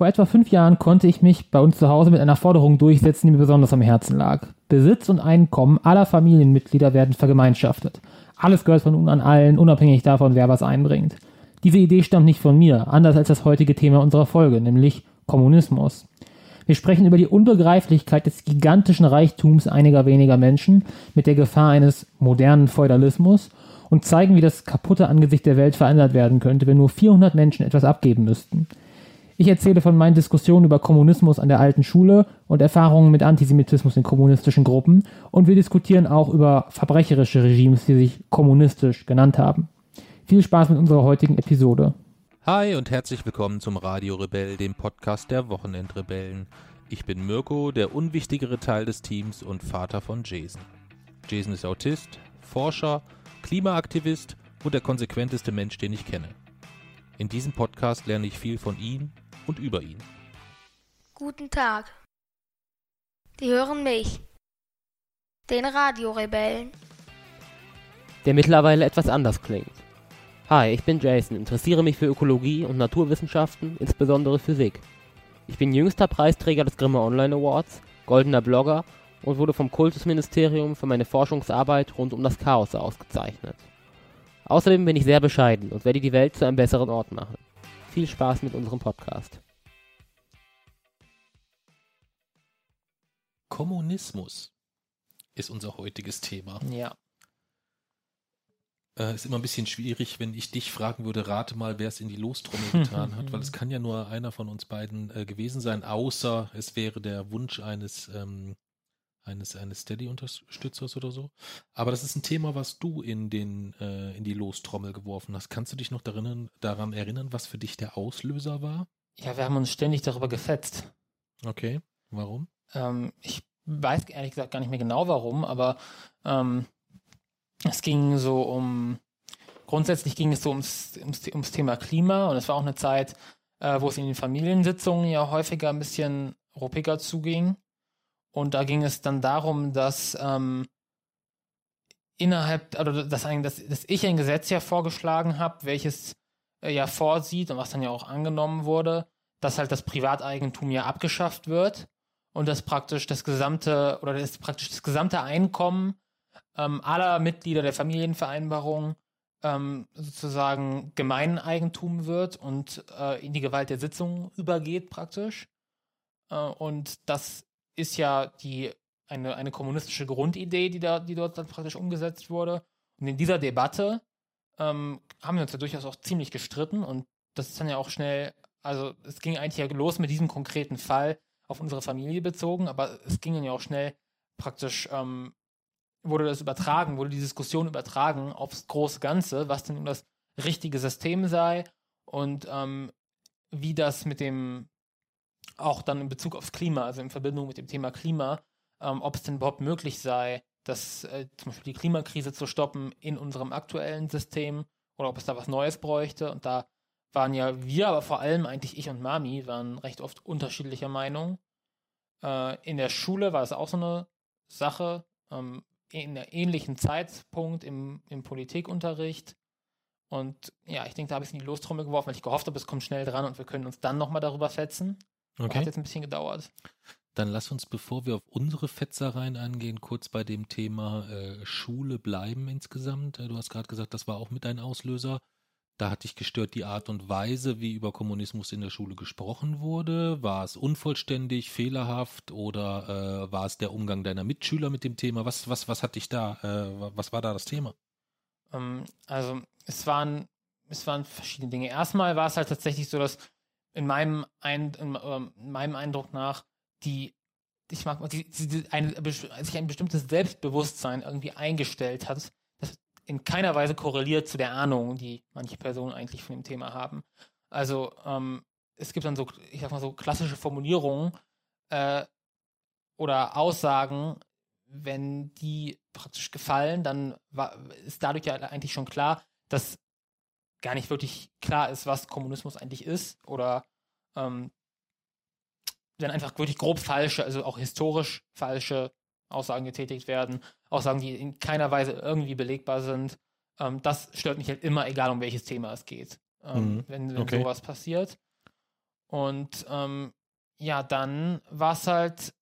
Vor etwa fünf Jahren konnte ich mich bei uns zu Hause mit einer Forderung durchsetzen, die mir besonders am Herzen lag. Besitz und Einkommen aller Familienmitglieder werden vergemeinschaftet. Alles gehört von nun an allen, unabhängig davon, wer was einbringt. Diese Idee stammt nicht von mir, anders als das heutige Thema unserer Folge, nämlich Kommunismus. Wir sprechen über die Unbegreiflichkeit des gigantischen Reichtums einiger weniger Menschen mit der Gefahr eines modernen Feudalismus und zeigen, wie das kaputte Angesicht der Welt verändert werden könnte, wenn nur 400 Menschen etwas abgeben müssten. Ich erzähle von meinen Diskussionen über Kommunismus an der alten Schule und Erfahrungen mit Antisemitismus in kommunistischen Gruppen und wir diskutieren auch über verbrecherische Regimes, die sich kommunistisch genannt haben. Viel Spaß mit unserer heutigen Episode. Hi und herzlich willkommen zum Radio Rebell, dem Podcast der Wochenendrebellen. Ich bin Mirko, der unwichtigere Teil des Teams und Vater von Jason. Jason ist Autist, Forscher, Klimaaktivist und der konsequenteste Mensch, den ich kenne. In diesem Podcast lerne ich viel von ihm und über ihn. Guten Tag. Die hören mich, den Radiorebellen. Der mittlerweile etwas anders klingt. Hi, ich bin Jason, interessiere mich für Ökologie und Naturwissenschaften, insbesondere Physik. Ich bin jüngster Preisträger des Grimme Online Awards, goldener Blogger und wurde vom Kultusministerium für meine Forschungsarbeit rund um das Chaos ausgezeichnet. Außerdem bin ich sehr bescheiden und werde die Welt zu einem besseren Ort machen. Viel Spaß mit unserem Podcast. Kommunismus ist unser heutiges Thema. Ja. Äh, ist immer ein bisschen schwierig, wenn ich dich fragen würde, rate mal, wer es in die Lostrommel getan hat, weil es kann ja nur einer von uns beiden äh, gewesen sein, außer es wäre der Wunsch eines ähm, eines, eines Steady-Unterstützers oder so. Aber das ist ein Thema, was du in, den, äh, in die Lostrommel geworfen hast. Kannst du dich noch darin, daran erinnern, was für dich der Auslöser war? Ja, wir haben uns ständig darüber gefetzt. Okay, warum? Ähm, ich weiß ehrlich gesagt gar nicht mehr genau warum, aber ähm, es ging so um, grundsätzlich ging es so ums, ums, ums Thema Klima und es war auch eine Zeit, äh, wo es in den Familiensitzungen ja häufiger ein bisschen ruppiger zuging. Und da ging es dann darum, dass ähm, innerhalb, oder dass, ein, dass, dass ich ein Gesetz ja vorgeschlagen habe, welches äh, ja vorsieht und was dann ja auch angenommen wurde, dass halt das Privateigentum ja abgeschafft wird und dass praktisch das gesamte oder das praktisch das gesamte Einkommen ähm, aller Mitglieder der Familienvereinbarung ähm, sozusagen Gemeineigentum wird und äh, in die Gewalt der Sitzung übergeht praktisch. Äh, und das ist ja die, eine, eine kommunistische Grundidee, die, da, die dort dann praktisch umgesetzt wurde. Und in dieser Debatte ähm, haben wir uns ja durchaus auch ziemlich gestritten und das ist dann ja auch schnell, also es ging eigentlich ja los mit diesem konkreten Fall auf unsere Familie bezogen, aber es ging dann ja auch schnell praktisch, ähm, wurde das übertragen, wurde die Diskussion übertragen aufs große Ganze, was denn das richtige System sei und ähm, wie das mit dem auch dann in Bezug aufs Klima, also in Verbindung mit dem Thema Klima, ähm, ob es denn überhaupt möglich sei, dass äh, zum Beispiel die Klimakrise zu stoppen in unserem aktuellen System oder ob es da was Neues bräuchte. Und da waren ja wir, aber vor allem eigentlich ich und Mami, waren recht oft unterschiedlicher Meinung. Äh, in der Schule war es auch so eine Sache, ähm, in einem ähnlichen Zeitpunkt im, im Politikunterricht. Und ja, ich denke, da habe ich es in die Lostrommel geworfen, weil ich gehofft habe, es kommt schnell dran und wir können uns dann nochmal darüber fetzen. Okay. Hat jetzt ein bisschen gedauert. Dann lass uns, bevor wir auf unsere Fetzereien angehen, kurz bei dem Thema äh, Schule bleiben insgesamt. Äh, du hast gerade gesagt, das war auch mit dein Auslöser. Da hat dich gestört die Art und Weise, wie über Kommunismus in der Schule gesprochen wurde. War es unvollständig, fehlerhaft oder äh, war es der Umgang deiner Mitschüler mit dem Thema? Was, was, was hat dich da, äh, was war da das Thema? Ähm, also es waren, es waren verschiedene Dinge. Erstmal war es halt tatsächlich so, dass in meinem, ein, in, ähm, in meinem Eindruck nach die ich mag die, die, eine, sich ein bestimmtes Selbstbewusstsein irgendwie eingestellt hat, das in keiner Weise korreliert zu der Ahnung, die manche Personen eigentlich von dem Thema haben. Also ähm, es gibt dann so, ich sag mal so klassische Formulierungen äh, oder Aussagen, wenn die praktisch gefallen, dann war, ist dadurch ja eigentlich schon klar, dass gar nicht wirklich klar ist, was Kommunismus eigentlich ist oder ähm, wenn einfach wirklich grob falsche, also auch historisch falsche Aussagen getätigt werden, Aussagen, die in keiner Weise irgendwie belegbar sind. Ähm, das stört mich halt immer, egal um welches Thema es geht, ähm, mhm. wenn, wenn okay. sowas passiert. Und ähm, ja, dann war es halt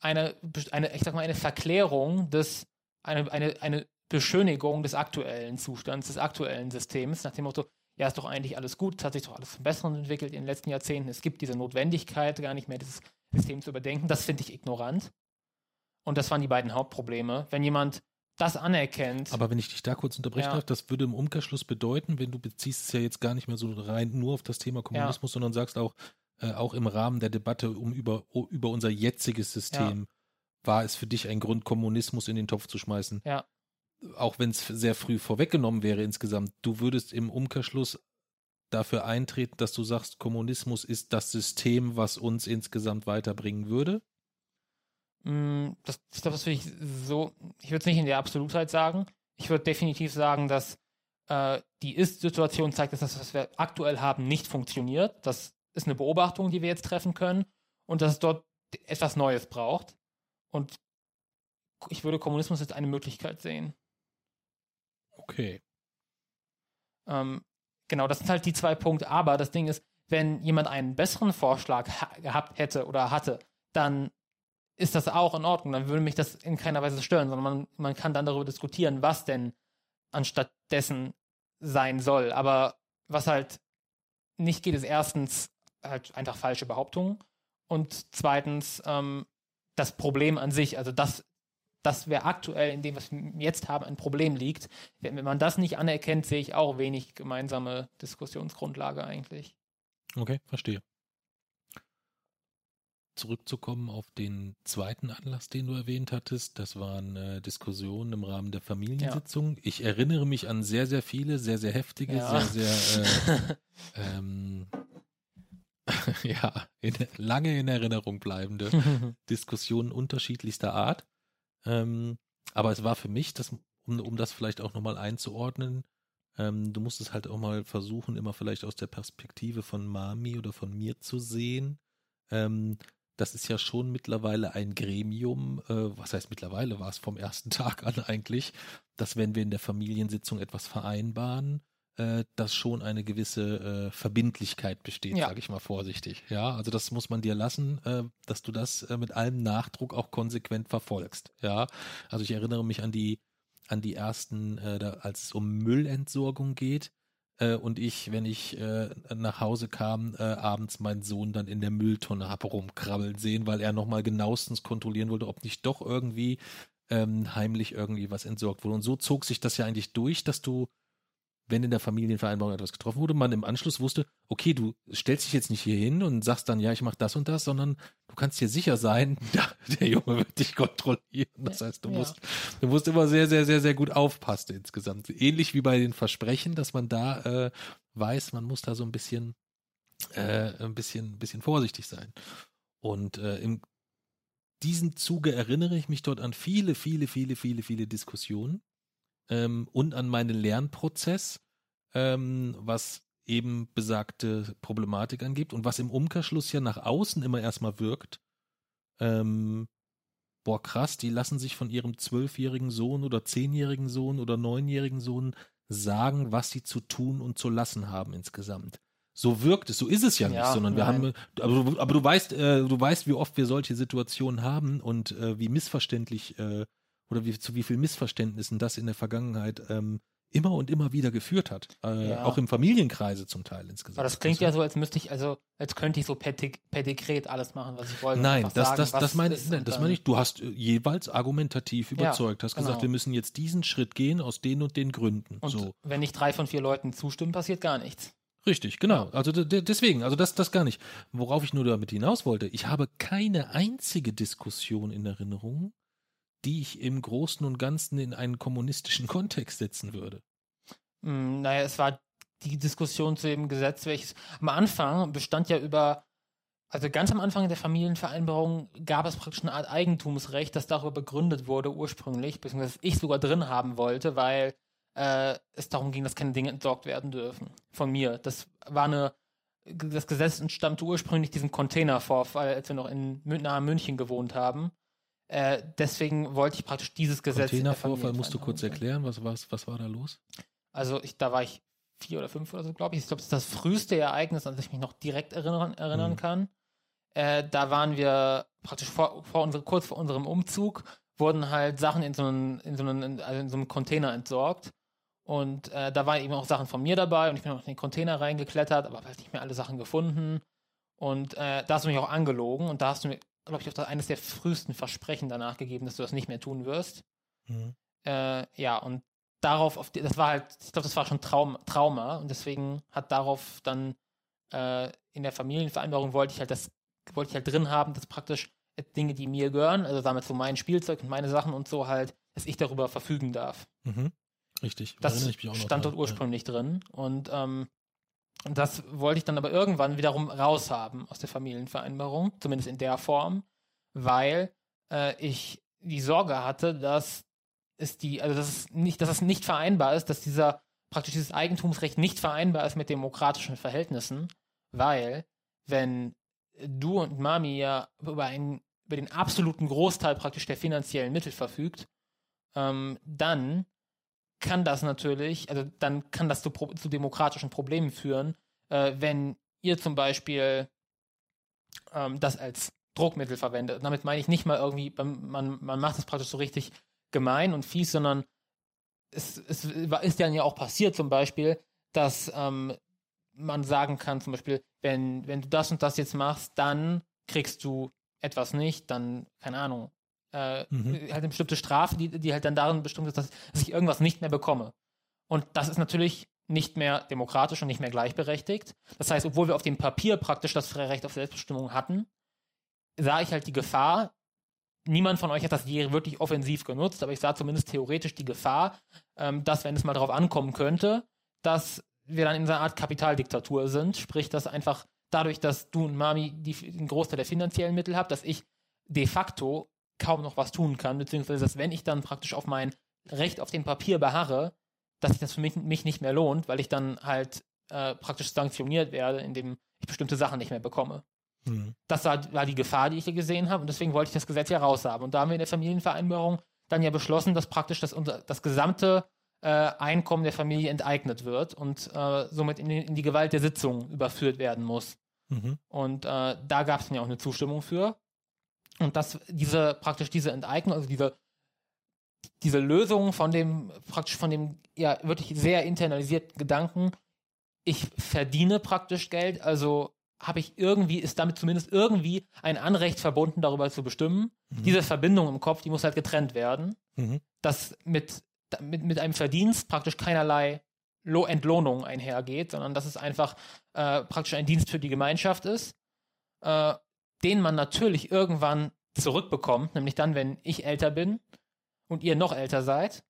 eine, eine, ich sag mal, eine Verklärung des, eine, eine, eine Beschönigung des aktuellen Zustands, des aktuellen Systems, nach dem Motto, ja, ist doch eigentlich alles gut, es hat sich doch alles zum Besseren entwickelt in den letzten Jahrzehnten, es gibt diese Notwendigkeit, gar nicht mehr dieses System zu überdenken. Das finde ich ignorant. Und das waren die beiden Hauptprobleme. Wenn jemand das anerkennt. Aber wenn ich dich da kurz unterbrechen Ja. darf, das würde im Umkehrschluss bedeuten, wenn du beziehst es ja jetzt gar nicht mehr so rein nur auf das Thema Kommunismus, sondern sagst auch, äh, auch im Rahmen der Debatte um über, über unser jetziges System, war es für dich ein Grund, Kommunismus in den Topf zu schmeißen. Ja. Auch wenn es sehr früh vorweggenommen wäre insgesamt, du würdest im Umkehrschluss dafür eintreten, dass du sagst, Kommunismus ist das System, was uns insgesamt weiterbringen würde. Mm, Das, ich glaube, das würde ich so, ich würde es nicht in der Absolutheit sagen. Ich würde definitiv sagen, dass äh, die Ist-Situation zeigt, dass das, was wir aktuell haben, nicht funktioniert. Das ist eine Beobachtung, die wir jetzt treffen können und dass es dort etwas Neues braucht. Und ich würde Kommunismus als eine Möglichkeit sehen. Okay. Ähm, genau, das sind halt die zwei Punkte. Aber das Ding ist, wenn jemand einen besseren Vorschlag ha gehabt hätte oder hatte, dann ist das auch in Ordnung. Dann würde mich das in keiner Weise stören, sondern man, man kann dann darüber diskutieren, was denn anstatt dessen sein soll. Aber was halt nicht geht, ist erstens halt einfach falsche Behauptungen und zweitens ähm, das Problem an sich, also das, das wäre aktuell in dem, was wir jetzt haben, ein Problem liegt. Wenn, man das nicht anerkennt, sehe ich auch wenig gemeinsame Diskussionsgrundlage eigentlich. Okay, verstehe. Zurückzukommen auf den zweiten Anlass, den du erwähnt hattest, das waren äh, Diskussionen im Rahmen der Familiensitzung. Ich erinnere mich an sehr, sehr viele, sehr, sehr heftige, Ja. sehr, sehr äh, ähm, ja, in, lange in Erinnerung bleibende Diskussionen unterschiedlichster Art. Ähm, aber es war für mich, das, um, um das vielleicht auch nochmal einzuordnen, ähm, du musst es halt auch mal versuchen, immer vielleicht aus der Perspektive von Mami oder von mir zu sehen. Ähm, das ist ja schon mittlerweile ein Gremium, äh, was heißt mittlerweile, war es vom ersten Tag an eigentlich, dass wenn wir in der Familiensitzung etwas vereinbaren, äh, dass schon eine gewisse äh, Verbindlichkeit besteht, Ja. sage ich mal vorsichtig. Ja, also das muss man dir lassen, äh, dass du das äh, mit allem Nachdruck auch konsequent verfolgst. Ja, also ich erinnere mich an die an die ersten, äh, da, als es um Müllentsorgung geht äh, und ich, wenn ich äh, nach Hause kam, äh, abends meinen Sohn dann in der Mülltonne habe rumkrabbeln sehen, weil er nochmal genauestens kontrollieren wollte, ob nicht doch irgendwie ähm, heimlich irgendwie was entsorgt wurde. Und so zog sich das ja eigentlich durch, dass du, wenn in der Familienvereinbarung etwas getroffen wurde, man im Anschluss wusste, okay, du stellst dich jetzt nicht hier hin und sagst dann, ja, ich mache das und das, sondern du kannst dir sicher sein, da, der Junge wird dich kontrollieren. Das heißt, du Ja. musst, du musst immer sehr, sehr, sehr, sehr gut aufpassen insgesamt. Ähnlich wie bei den Versprechen, dass man da äh, weiß, man muss da so ein bisschen, äh, ein bisschen, ein bisschen vorsichtig sein. Und äh, im diesem Zuge erinnere ich mich dort an viele, viele, viele, viele, viele Diskussionen ähm, und an meinen Lernprozess, ähm, was eben besagte Problematik angibt und was im Umkehrschluss ja nach außen immer erstmal wirkt. Ähm, boah, krass, die lassen sich von ihrem zwölfjährigen Sohn oder zehnjährigen Sohn oder neunjährigen Sohn sagen, was sie zu tun und zu lassen haben insgesamt. So wirkt es, so ist es ja, nicht, Ja, sondern wir nein. haben, aber, du- aber du weißt, äh, du weißt, wie oft wir solche Situationen haben und äh, wie missverständlich äh, oder wie, zu wie viel Missverständnissen das in der Vergangenheit ähm, immer und immer wieder geführt hat. Äh, Ja. Auch im Familienkreise zum Teil insgesamt. Aber das klingt ja so, als müsste ich, also als könnte ich so per, per Dekret alles machen, was ich wollte. Nein, das, sagen, das, das meine nein, das meine ich. Du hast äh, jeweils argumentativ überzeugt, hast genau. gesagt, wir müssen jetzt diesen Schritt gehen aus den und den Gründen. Und so. wenn nicht drei von vier Leuten zustimmen, passiert gar nichts. Richtig, genau. Also de- de- deswegen, also das, das gar nicht. Worauf ich nur damit hinaus wollte, ich habe keine einzige Diskussion in Erinnerung, die ich im Großen und Ganzen in einen kommunistischen Kontext setzen würde. Hm, naja, es war die Diskussion zu dem Gesetz, welches am Anfang bestand ja über, also ganz am Anfang der Familienvereinbarung gab es praktisch eine Art Eigentumsrecht, das darüber begründet wurde ursprünglich, beziehungsweise ich sogar drin haben wollte, weil äh, es darum ging, dass keine Dinge entsorgt werden dürfen. Von mir. Das war eine, das Gesetz entstammte ursprünglich diesem Containervorfall, als wir noch in nahe München gewohnt haben. Äh, deswegen wollte ich praktisch dieses Gesetz. Containervorfall musst du kurz Familienvereinbarung. erklären, was, was, was war da los? Also ich, da war ich 2004 oder 5 oder so, glaube ich. Ich glaube, das ist das früheste Ereignis, an das ich mich noch direkt erinnern, erinnern Mhm. kann. Äh, da waren wir praktisch vor, vor unsere, kurz vor unserem Umzug, wurden halt Sachen in so einen, in so einen, also in so einem Container entsorgt. Und äh, da waren eben auch Sachen von mir dabei und ich bin auch in den Container reingeklettert, aber habe halt nicht mehr alle Sachen gefunden. Und äh, da hast du mich auch angelogen und da hast du mir, glaube ich, auch das, eines der frühesten Versprechen danach gegeben, dass du das nicht mehr tun wirst. Mhm. Äh, ja, und darauf, auf die, das war halt, ich glaube, das war schon Traum, Trauma und deswegen hat darauf dann äh, in der Familienvereinbarung wollte ich halt das, wollte ich halt drin haben, dass praktisch Dinge, die mir gehören, also damit so mein Spielzeug und meine Sachen und so halt, dass ich darüber verfügen darf. Mhm. Richtig. Das stand dort ursprünglich drin und ähm, das wollte ich dann aber irgendwann wiederum raushaben aus der Familienvereinbarung, zumindest in der Form, weil äh, ich die Sorge hatte, dass es die, also dass es nicht, dass es nicht vereinbar ist, dass dieser praktisch dieses Eigentumsrecht nicht vereinbar ist mit demokratischen Verhältnissen, weil wenn du und Mami ja über einen über den absoluten Großteil praktisch der finanziellen Mittel verfügt, ähm, dann kann das natürlich, also dann kann das zu, zu demokratischen Problemen führen, äh, wenn ihr zum Beispiel ähm, das als Druckmittel verwendet. Und damit meine ich nicht mal irgendwie, man, man macht es praktisch so richtig gemein und fies, sondern es, es ist dann ja auch passiert zum Beispiel, dass ähm, man sagen kann, zum Beispiel, wenn, wenn du das und das jetzt machst, dann kriegst du etwas nicht, dann, keine Ahnung, äh, Mhm. halt eine bestimmte Strafe, die, die halt dann darin bestimmt ist, dass, dass ich irgendwas nicht mehr bekomme. Und das ist natürlich nicht mehr demokratisch und nicht mehr gleichberechtigt. Das heißt, obwohl wir auf dem Papier praktisch das freie Recht auf Selbstbestimmung hatten, sah ich halt die Gefahr, niemand von euch hat das je wirklich offensiv genutzt, aber ich sah zumindest theoretisch die Gefahr, ähm, dass, wenn es mal darauf ankommen könnte, dass wir dann in so einer Art Kapitaldiktatur sind. Sprich, dass einfach dadurch, dass du und Mami die, den Großteil der finanziellen Mittel habt, dass ich de facto kaum noch was tun kann, beziehungsweise dass wenn ich dann praktisch auf mein Recht auf dem Papier beharre, dass sich das für mich, mich nicht mehr lohnt, weil ich dann halt äh, praktisch sanktioniert werde, indem ich bestimmte Sachen nicht mehr bekomme. Mhm. Das war, war die Gefahr, die ich hier gesehen habe und deswegen wollte ich das Gesetz ja raushaben. Und da haben wir in der Familienvereinbarung dann ja beschlossen, dass praktisch das, unser, das gesamte äh, Einkommen der Familie enteignet wird und äh, somit in die, in die Gewalt der Sitzung überführt werden muss. Mhm. Und äh, da gab es dann ja auch eine Zustimmung für. Und das, diese, praktisch diese Enteignung, also diese, diese Lösung von dem, praktisch von dem, ja, wirklich sehr internalisierten Gedanken, ich verdiene praktisch Geld, also habe ich irgendwie, ist damit zumindest irgendwie ein Anrecht verbunden, darüber zu bestimmen. Mhm. Diese Verbindung im Kopf, die muss halt getrennt werden Mhm. dass mit, mit, mit einem Verdienst praktisch keinerlei Lo Entlohnung einhergeht, sondern dass es einfach äh, praktisch ein Dienst für die Gemeinschaft ist, äh, den man natürlich irgendwann zurückbekommt, nämlich dann, wenn ich älter bin und ihr noch älter seid,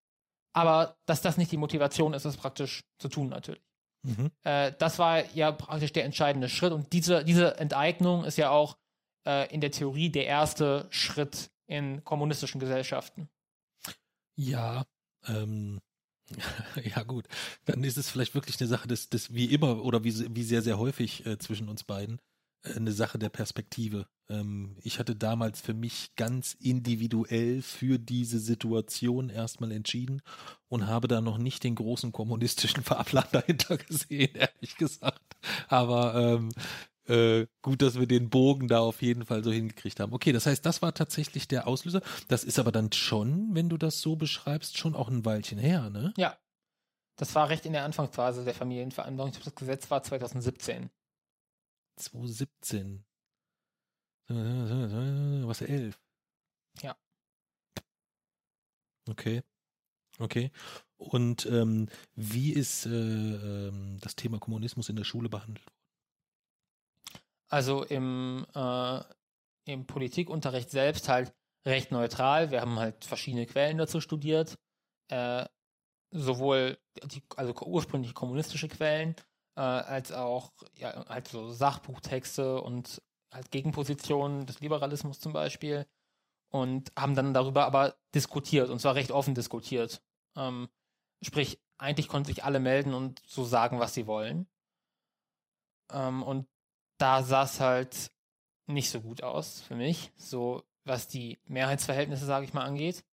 aber dass das nicht die Motivation ist, es praktisch zu tun natürlich. Mhm. Äh, das war ja praktisch der entscheidende Schritt und diese, diese Enteignung ist ja auch äh, in der Theorie der erste Schritt in kommunistischen Gesellschaften. Ja, ähm, ja gut. Dann ist es vielleicht wirklich eine Sache des, des wie immer oder wie, wie sehr, sehr häufig äh, zwischen uns beiden, eine Sache der Perspektive. Ähm, ich hatte damals für mich ganz individuell für diese Situation erstmal entschieden und habe da noch nicht den großen kommunistischen Fahrplan dahinter gesehen, ehrlich gesagt. Aber ähm, äh, gut, dass wir den Bogen da auf jeden Fall so hingekriegt haben. Okay, das heißt, das war tatsächlich der Auslöser. Das ist aber dann schon, wenn du das so beschreibst, schon auch ein Weilchen her, ne? Ja. Das war recht in der Anfangsphase der Familienvereinbarung. Ich glaube, das Gesetz war 2017. 2017. Was, elf? Ja. Okay. Okay. Und ähm, wie ist äh, ähm, das Thema Kommunismus in der Schule behandelt worden? Also im, äh, im Politikunterricht selbst halt recht neutral. Wir haben halt verschiedene Quellen dazu studiert. Äh, sowohl die, also ursprünglich kommunistische Quellen, äh, als auch ja, halt so Sachbuchtexte und halt Gegenpositionen des Liberalismus zum Beispiel. Und haben dann darüber aber diskutiert und zwar recht offen diskutiert. Ähm, sprich, eigentlich konnten sich alle melden und so sagen, was sie wollen. Ähm, und da sah es halt nicht so gut aus für mich, so was die Mehrheitsverhältnisse, sage ich mal, angeht.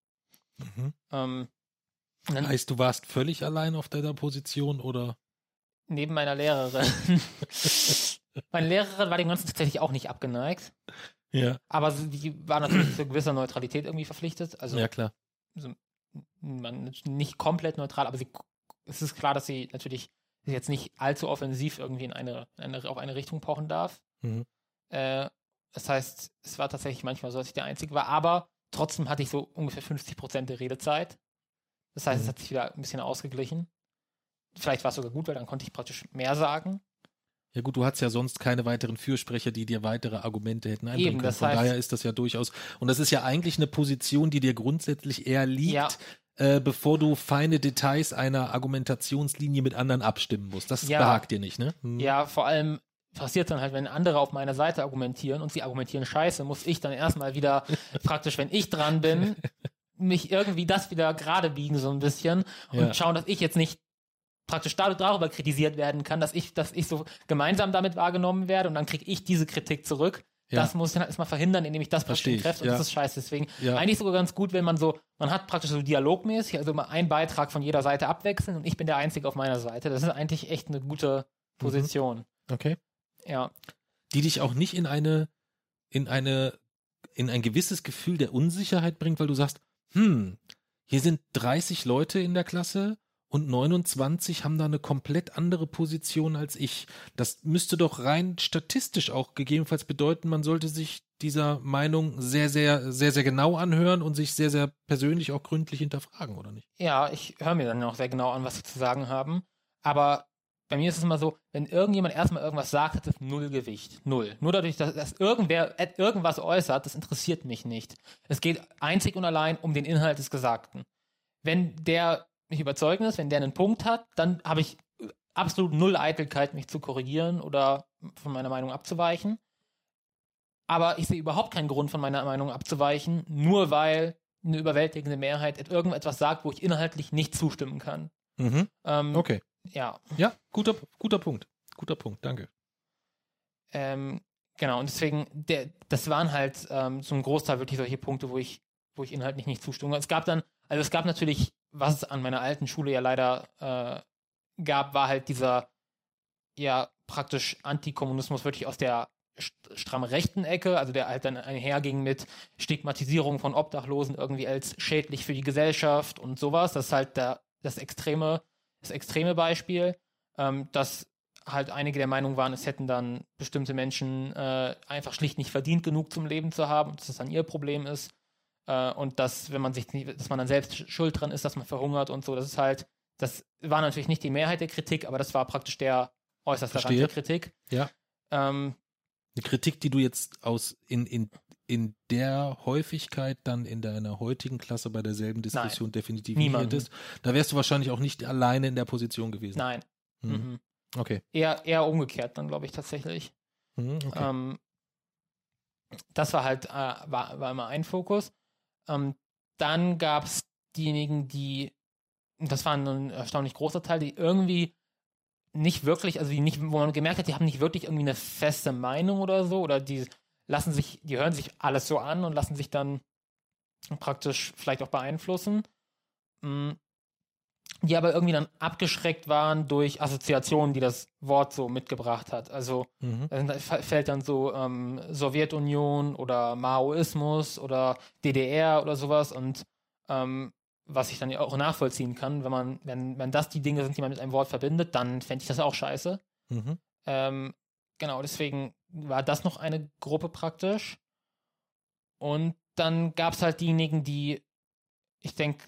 Mhm. Ähm, Heißt, du warst völlig allein auf deiner Position oder? Neben meiner Lehrerin. Meine Lehrerin war dem Ganzen tatsächlich auch nicht abgeneigt. Ja. Aber die war natürlich zu gewisser Neutralität irgendwie verpflichtet. Also ja, klar. man nicht komplett neutral, aber sie, es ist klar, dass sie natürlich jetzt nicht allzu offensiv irgendwie in eine, in eine auf eine Richtung pochen darf. Mhm. Äh, das heißt, es war tatsächlich manchmal so, dass ich der Einzige war, aber trotzdem hatte ich so ungefähr 50 Prozent der Redezeit. Das heißt, es Mhm. hat sich wieder ein bisschen ausgeglichen. Vielleicht war es sogar gut, weil dann konnte ich praktisch mehr sagen. Ja gut, du hast ja sonst keine weiteren Fürsprecher, die dir weitere Argumente hätten einbringen Eben, können. Von heißt- daher ist das ja durchaus, und das ist ja eigentlich eine Position, die dir grundsätzlich eher liegt, Ja. äh, bevor du feine Details einer Argumentationslinie mit anderen abstimmen musst. Das Ja. behagt dir nicht, ne? Hm. Ja, vor allem passiert dann halt, wenn andere auf meiner Seite argumentieren und sie argumentieren scheiße, muss ich dann erstmal wieder praktisch, wenn ich dran bin, mich irgendwie das wieder gerade biegen so ein bisschen und Ja. schauen, dass ich jetzt nicht praktisch dar- darüber kritisiert werden kann, dass ich, dass ich so gemeinsam damit wahrgenommen werde und dann kriege ich diese Kritik zurück. Ja. Das muss ich dann erstmal verhindern, indem ich das praktisch treffe und ja. das ist scheiße. Deswegen Ja. eigentlich sogar ganz gut, wenn man so, man hat praktisch so dialogmäßig, also immer einen Beitrag von jeder Seite abwechseln und ich bin der Einzige auf meiner Seite. Das ist eigentlich echt eine gute Mhm. Position. Okay. Ja. Die dich auch nicht in eine, in eine, in ein gewisses Gefühl der Unsicherheit bringt, weil du sagst, hm, hier sind 30 Leute in der Klasse und 29 haben da eine komplett andere Position als ich. Das müsste doch rein statistisch auch gegebenenfalls bedeuten, man sollte sich dieser Meinung sehr, sehr, sehr, sehr genau anhören und sich sehr, sehr persönlich auch gründlich hinterfragen, oder nicht? Ja, ich höre mir dann auch sehr genau an, was sie zu sagen haben. Aber bei mir ist es immer so, wenn irgendjemand erstmal irgendwas sagt, hat es null Gewicht. Null. Nur dadurch, dass, dass irgendwer irgendwas äußert, das interessiert mich nicht. Es geht einzig und allein um den Inhalt des Gesagten. Wenn der mich überzeugen ist, wenn der einen Punkt hat, dann habe ich absolut null Eitelkeit, mich zu korrigieren oder von meiner Meinung abzuweichen. Aber ich sehe überhaupt keinen Grund, von meiner Meinung abzuweichen, nur weil eine überwältigende Mehrheit irgendetwas sagt, wo ich inhaltlich nicht zustimmen kann. Mhm. Ähm, Okay. Ja, Ja, guter, guter Punkt. Guter Punkt, danke. ähm, genau. Und deswegen, der, das waren halt ähm, ein Großteil wirklich solche Punkte, wo ich, wo ich inhaltlich nicht zustimme. Es gab dann, also es gab natürlich, was es an meiner alten Schule ja leider äh, gab, war halt dieser, ja, praktisch Antikommunismus wirklich aus der st- stramm rechten Ecke, also der halt dann einherging mit Stigmatisierung von Obdachlosen irgendwie als schädlich für die Gesellschaft und sowas. Das ist halt der, das extreme, das extreme Beispiel, ähm, dass halt einige der Meinung waren, es hätten dann bestimmte Menschen äh, einfach schlicht nicht verdient genug zum Leben zu haben dass das dann ihr Problem ist. Äh, und dass, wenn man sich dass man dann selbst sch- schuld dran ist, dass man verhungert und so, das ist halt, das war natürlich nicht die Mehrheit der Kritik, aber das war praktisch der äußerste Rand der Kritik. Ja. Ähm, Eine Kritik, die du jetzt aus in, in, in der Häufigkeit dann in deiner heutigen Klasse bei derselben Diskussion definitiv Niemanden. nicht hättest. Da wärst du wahrscheinlich auch nicht alleine in der Position gewesen. nein. Mhm. Mhm. Okay. Eher, eher umgekehrt dann, glaube ich, tatsächlich. Mhm, okay. Ähm, das war halt, äh, war, war immer ein Fokus. Ähm, dann gab es diejenigen, die, das war ein erstaunlich großer Teil, die irgendwie nicht wirklich, also die nicht, wo man gemerkt hat, die haben nicht wirklich irgendwie eine feste Meinung oder so, oder die lassen sich, die hören sich alles so an und lassen sich dann praktisch vielleicht auch beeinflussen. Mm, Die aber irgendwie dann abgeschreckt waren durch Assoziationen, die das Wort so mitgebracht hat. Also mhm. da f- fällt dann so ähm, Sowjetunion oder Maoismus oder DDR oder sowas und ähm, was ich dann ja auch nachvollziehen kann, wenn man, wenn, wenn das die Dinge sind, die man mit einem Wort verbindet, dann fände ich das auch scheiße. Mhm. Ähm, genau, deswegen war das noch eine Gruppe praktisch. Und dann gab es halt diejenigen, die, ich denke,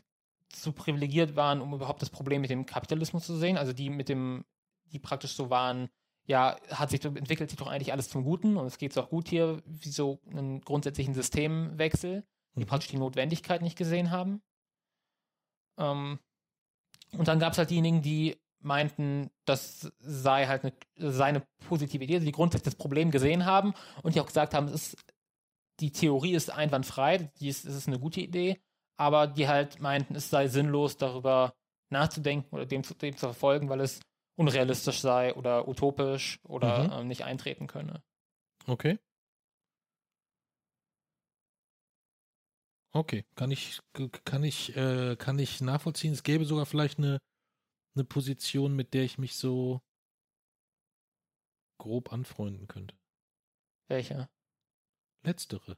zu privilegiert waren, um überhaupt das Problem mit dem Kapitalismus zu sehen. Also die mit dem, die praktisch so waren, ja, hat sich entwickelt sich doch eigentlich alles zum Guten und es geht auch gut hier, wie so einen grundsätzlichen Systemwechsel, die Mhm. praktisch die Notwendigkeit nicht gesehen haben. Ähm, und dann gab es halt diejenigen, die meinten, das sei halt eine, sei eine positive Idee, also die grundsätzlich das Problem gesehen haben und die auch gesagt haben, es ist, die Theorie ist einwandfrei, die ist, es ist eine gute Idee, aber die halt meinten, es sei sinnlos, darüber nachzudenken oder dem zu, dem zu verfolgen, weil es unrealistisch sei oder utopisch oder Mhm. ähm, nicht eintreten könne. Okay. Okay, kann ich, kann ich, äh, kann ich nachvollziehen. Es gäbe sogar vielleicht eine, eine Position, mit der ich mich so grob anfreunden könnte. Welche? Letztere.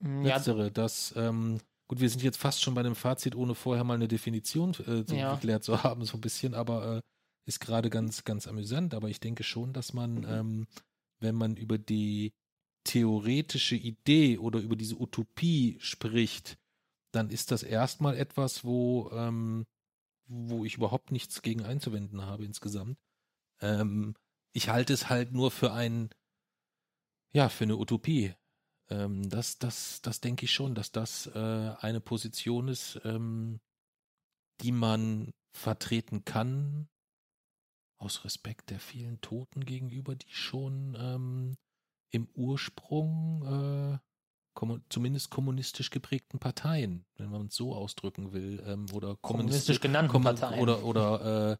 Ja, Letztere, das, ähm, gut, wir sind jetzt fast schon bei einem Fazit, ohne vorher mal eine Definition äh, so Ja. geklärt zu haben, so ein bisschen, aber äh, ist gerade ganz, ganz amüsant. Aber ich denke schon, dass man, ähm, wenn man über die theoretische Idee oder über diese Utopie spricht, dann ist das erstmal etwas, wo, ähm, wo ich überhaupt nichts gegen einzuwenden habe insgesamt. Ähm, ich halte es halt nur für ein, ja, für eine Utopie. Ähm, das, das, das denke ich schon, dass das äh, eine Position ist, ähm, die man vertreten kann, aus Respekt der vielen Toten gegenüber, die schon ähm, im Ursprung äh, kommu zumindest kommunistisch geprägten Parteien, wenn man es so ausdrücken will, ähm, oder kommunistisch genannten Kommun- Parteien. oder oder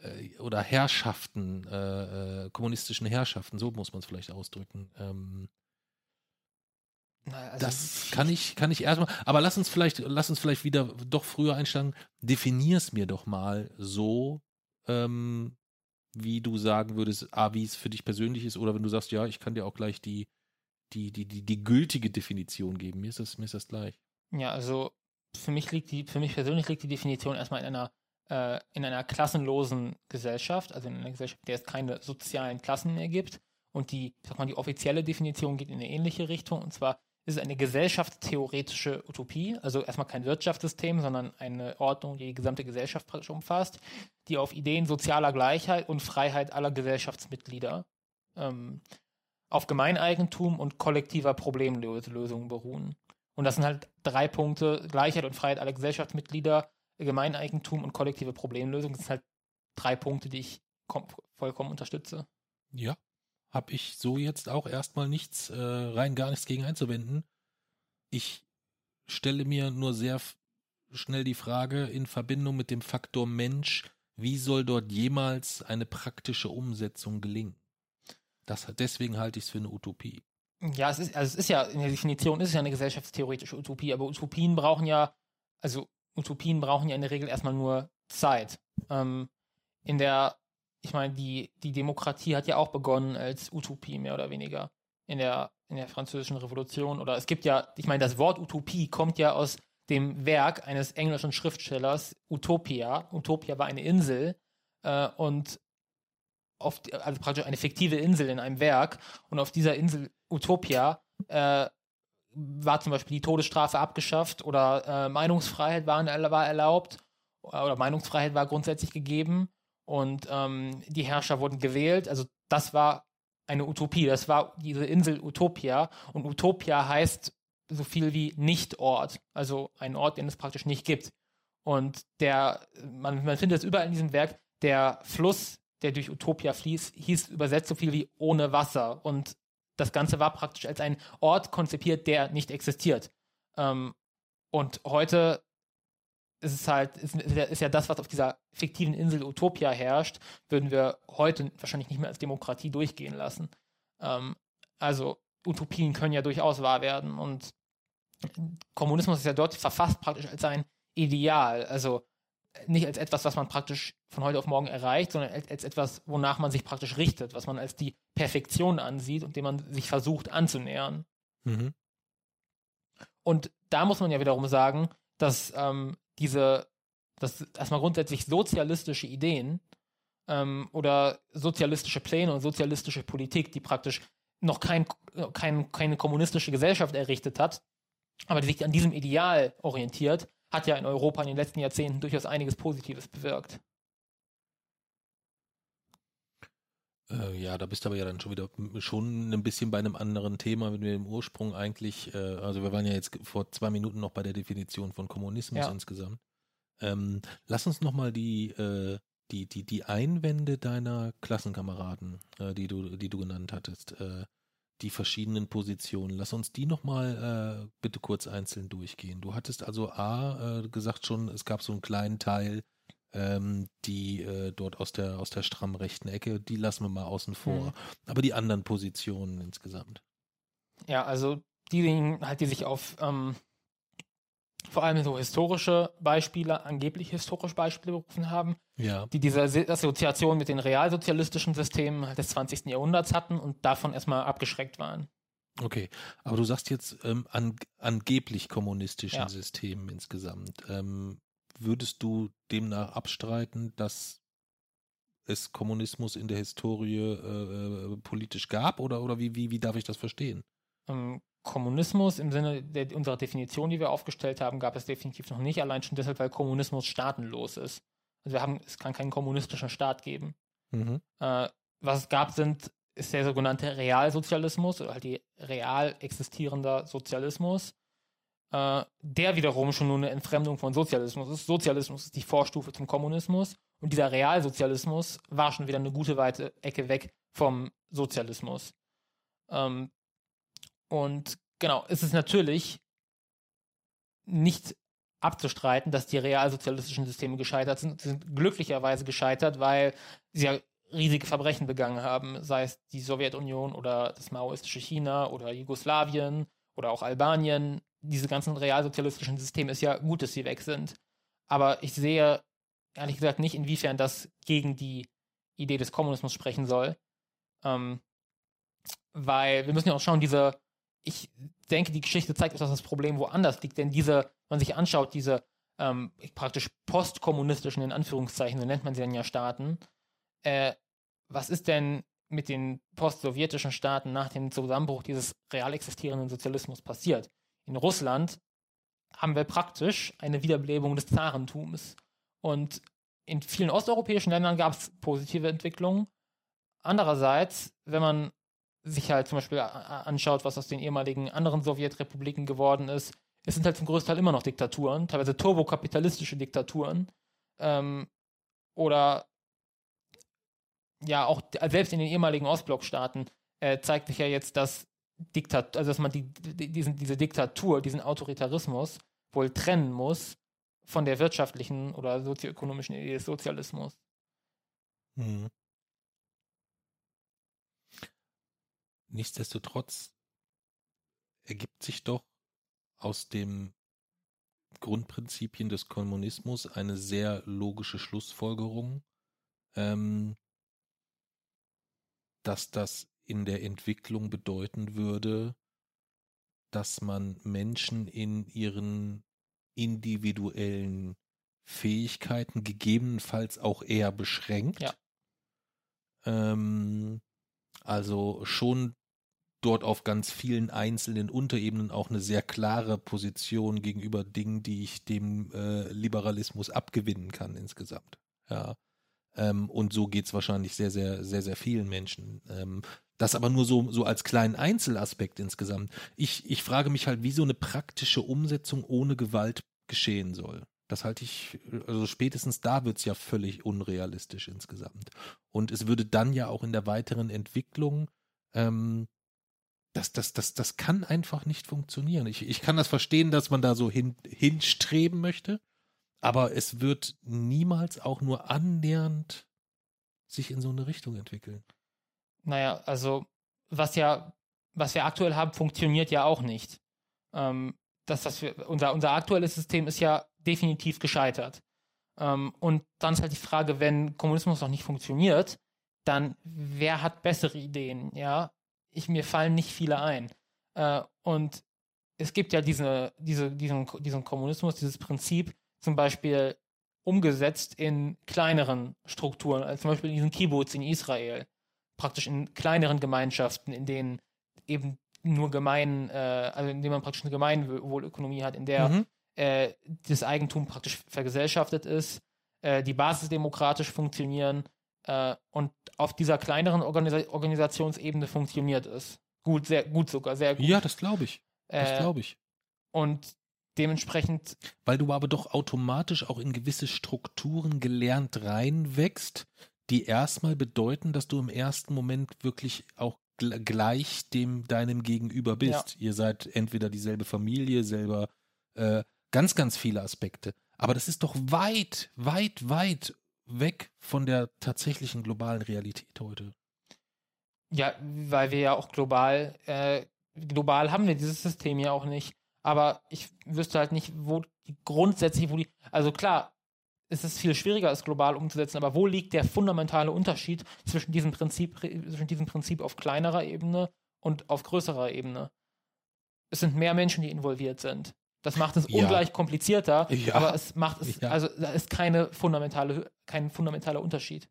äh, äh, oder Herrschaften, äh, äh, kommunistischen Herrschaften, so muss man es vielleicht ausdrücken. Ähm, Also das kann ich, kann ich erstmal. Aber lass uns vielleicht, lass uns vielleicht wieder doch früher einsteigen. Definier's mir doch mal so, ähm, wie du sagen würdest, A, wie es für dich persönlich ist, oder wenn du sagst, ja, ich kann dir auch gleich die, die, die, die, die gültige Definition geben. Mir ist das, mir ist das gleich. Ja, also für mich liegt die, für mich persönlich liegt die Definition erstmal in einer, äh, in einer klassenlosen Gesellschaft, also in einer Gesellschaft, in der es keine sozialen Klassen mehr gibt. Und die, sag mal, die offizielle Definition geht in eine ähnliche Richtung. Und zwar ist eine gesellschaftstheoretische Utopie, also erstmal kein Wirtschaftssystem, sondern eine Ordnung, die die gesamte Gesellschaft praktisch umfasst, die auf Ideen sozialer Gleichheit und Freiheit aller Gesellschaftsmitglieder ähm, auf Gemeineigentum und kollektiver Problemlösung beruhen. Und das sind halt drei Punkte: Gleichheit und Freiheit aller Gesellschaftsmitglieder, Gemeineigentum und kollektive Problemlösung. Das sind halt drei Punkte, die ich kom vollkommen unterstütze. Ja. Habe ich so jetzt auch erstmal nichts, äh, rein gar nichts gegen einzuwenden. Ich stelle mir nur sehr schnell die Frage in Verbindung mit dem Faktor Mensch, wie soll dort jemals eine praktische Umsetzung gelingen? Das, deswegen halte ich es für eine Utopie. Ja, es ist, also es ist ja, in der Definition ist es ja eine gesellschaftstheoretische Utopie, aber Utopien brauchen ja, also Utopien brauchen ja in der Regel erstmal nur Zeit. Ähm, in der, ich meine, die, die Demokratie hat ja auch begonnen als Utopie, mehr oder weniger. In der, in der französischen Revolution. Oder es gibt ja, ich meine, das Wort Utopie kommt ja aus dem Werk eines englischen Schriftstellers, Utopia. Utopia war eine Insel äh, und auf, also praktisch eine fiktive Insel in einem Werk. Und auf dieser Insel Utopia äh, war zum Beispiel die Todesstrafe abgeschafft oder äh, Meinungsfreiheit war, war erlaubt oder Meinungsfreiheit war grundsätzlich gegeben und ähm, die Herrscher wurden gewählt. Also das war eine Utopie. Das war diese Insel Utopia und Utopia heißt so viel wie Nichtort, also ein Ort, den es praktisch nicht gibt. Und der, man, man findet es überall in diesem Werk, der Fluss, der durch Utopia fließt, hieß übersetzt so viel wie ohne Wasser. Und das Ganze war praktisch als ein Ort konzipiert, der nicht existiert. Ähm, und heute ist es halt, ist, ist ja das, was auf dieser fiktiven Insel Utopia herrscht, würden wir heute wahrscheinlich nicht mehr als Demokratie durchgehen lassen. Ähm, also Utopien können ja durchaus wahr werden und Kommunismus ist ja dort verfasst praktisch als ein Ideal, also nicht als etwas, was man praktisch von heute auf morgen erreicht, sondern als, als etwas, wonach man sich praktisch richtet, was man als die Perfektion ansieht und dem man sich versucht anzunähern. Mhm. Und da muss man ja wiederum sagen, dass ähm, diese, dass erstmal grundsätzlich sozialistische Ideen ähm, oder sozialistische Pläne und sozialistische Politik, die praktisch noch kein, kein, keine kommunistische Gesellschaft errichtet hat, aber die sich an diesem Ideal orientiert, hat ja in Europa in den letzten Jahrzehnten durchaus einiges Positives bewirkt. Äh, ja, da bist du aber ja dann schon wieder schon ein bisschen bei einem anderen Thema, wenn wir im Ursprung eigentlich, äh, also wir waren ja jetzt vor zwei Minuten noch bei der Definition von Kommunismus Ja. insgesamt. Ähm, lass uns nochmal die, äh, die, die, die Einwände deiner Klassenkameraden, äh, die du, die du genannt hattest, äh, die verschiedenen Positionen, lass uns die nochmal äh, bitte kurz einzeln durchgehen. Du hattest also A äh, gesagt schon, es gab so einen kleinen Teil, ähm, die äh, dort aus der aus der stramm rechten Ecke, die lassen wir mal außen vor. Mhm. Aber die anderen Positionen insgesamt. Ja, also diejenigen halt, die sich auf, ähm, vor allem so historische Beispiele, angeblich historische Beispiele berufen haben, Ja. die diese Se- Assoziation mit den realsozialistischen Systemen des 20. Jahrhunderts hatten und davon erstmal abgeschreckt waren. Okay, aber du sagst jetzt ähm, an, angeblich kommunistischen Ja. Systemen insgesamt. Ähm, würdest du demnach abstreiten, dass es Kommunismus in der Historie äh, äh, politisch gab oder, oder wie, wie, wie darf ich das verstehen? Ähm, Kommunismus im Sinne der, unserer Definition, die wir aufgestellt haben, gab es definitiv noch nicht, allein schon deshalb, weil Kommunismus staatenlos ist. Also wir haben, es kann keinen kommunistischen Staat geben. Mhm. Äh, was es gab, sind, ist der sogenannte Realsozialismus oder halt die real existierender Sozialismus, äh, der wiederum schon nur eine Entfremdung von Sozialismus ist. Sozialismus ist die Vorstufe zum Kommunismus und dieser Realsozialismus war schon wieder eine gute weite Ecke weg vom Sozialismus. Ähm, und genau, es ist natürlich nicht abzustreiten, dass die realsozialistischen Systeme gescheitert sind. Sie sind glücklicherweise gescheitert, weil sie ja riesige Verbrechen begangen haben, sei es die Sowjetunion oder das maoistische China oder Jugoslawien oder auch Albanien. Diese ganzen realsozialistischen Systeme ist ja gut, dass sie weg sind. Aber ich sehe ehrlich gesagt nicht, inwiefern das gegen die Idee des Kommunismus sprechen soll. Ähm, weil wir müssen ja auch schauen, diese, ich denke, die Geschichte zeigt uns, dass das Problem woanders liegt, denn diese, wenn man sich anschaut, diese ähm, praktisch postkommunistischen, in Anführungszeichen, so nennt man sie dann ja Staaten, äh, was ist denn mit den postsowjetischen Staaten nach dem Zusammenbruch dieses real existierenden Sozialismus passiert? In Russland haben wir praktisch eine Wiederbelebung des Zarentums. Und in vielen osteuropäischen Ländern gab es positive Entwicklungen. Andererseits, wenn man sich halt zum Beispiel anschaut, was aus den ehemaligen anderen Sowjetrepubliken geworden ist, es sind halt zum größten Teil immer noch Diktaturen, teilweise turbokapitalistische Diktaturen. Ähm, oder ja, auch selbst in den ehemaligen Ostblockstaaten äh, zeigt sich ja jetzt, dass Diktat, also dass man die, die, diesen, diese Diktatur, diesen Autoritarismus wohl trennen muss von der wirtschaftlichen oder sozioökonomischen Idee des Sozialismus. Mhm. Nichtsdestotrotz ergibt sich doch aus den Grundprinzipien des Kommunismus eine sehr logische Schlussfolgerung, ähm, dass das in der Entwicklung bedeuten würde, dass man Menschen in ihren individuellen Fähigkeiten gegebenenfalls auch eher beschränkt. Ja. Ähm, also schon dort auf ganz vielen einzelnen Unterebenen auch eine sehr klare Position gegenüber Dingen, die ich dem äh, Liberalismus abgewinnen kann insgesamt. Ja. Ähm, und so geht's wahrscheinlich sehr, sehr, sehr, sehr vielen Menschen. Ähm, das aber nur so, so als kleinen Einzelaspekt insgesamt. Ich, ich frage mich halt, wie so eine praktische Umsetzung ohne Gewalt geschehen soll. Das halte ich, also spätestens da wird's ja völlig unrealistisch insgesamt. Und es würde dann ja auch in der weiteren Entwicklung, ähm, das, das, das, das kann einfach nicht funktionieren. Ich, ich kann das verstehen, dass man da so hin, hinstreben möchte, aber es wird niemals auch nur annähernd sich in so eine Richtung entwickeln. Naja, also was ja, was wir aktuell haben, funktioniert ja auch nicht. Ähm, das, was wir, unser, unser aktuelles System ist ja definitiv gescheitert. Ähm, und dann ist halt die Frage, wenn Kommunismus noch nicht funktioniert, dann wer hat bessere Ideen, ja? Ich, mir fallen nicht viele ein. Äh, und es gibt ja diese, diese, diesen, diesen Kommunismus, dieses Prinzip, zum Beispiel umgesetzt in kleineren Strukturen, also zum Beispiel in diesen Kibbutz in Israel praktisch in kleineren Gemeinschaften, in denen eben nur gemein, äh, also in denen man praktisch eine Gemeinwohlökonomie hat, in der Mhm. äh, das Eigentum praktisch vergesellschaftet ist, äh, die basisdemokratisch funktionieren äh, und auf dieser kleineren Organisa Organisationsebene funktioniert es. Gut, sehr gut sogar, sehr gut. Ja, das glaube ich. Das äh, glaube ich. und dementsprechend, Weil du aber doch automatisch auch in gewisse Strukturen gelernt reinwächst, die erstmal bedeuten, dass du im ersten Moment wirklich auch gl gleich dem deinem Gegenüber bist. Ihr seid entweder dieselbe Familie, selber äh, ganz, ganz viele Aspekte. Aber das ist doch weit, weit, weit weg von der tatsächlichen globalen Realität heute. ja, weil wir ja auch global, äh, global haben wir dieses System ja auch nicht. Aber ich wüsste halt nicht, wo die grundsätzlich, wo die, also klar, es ist viel schwieriger, es global umzusetzen, aber wo liegt der fundamentale Unterschied zwischen diesem Prinzip, zwischen diesem Prinzip auf kleinerer Ebene und auf größerer Ebene? Es sind mehr Menschen, die involviert sind. Das macht es Ja. ungleich komplizierter, Ja. aber es macht es, Ja. also da ist keine fundamentale, kein fundamentaler Unterschied.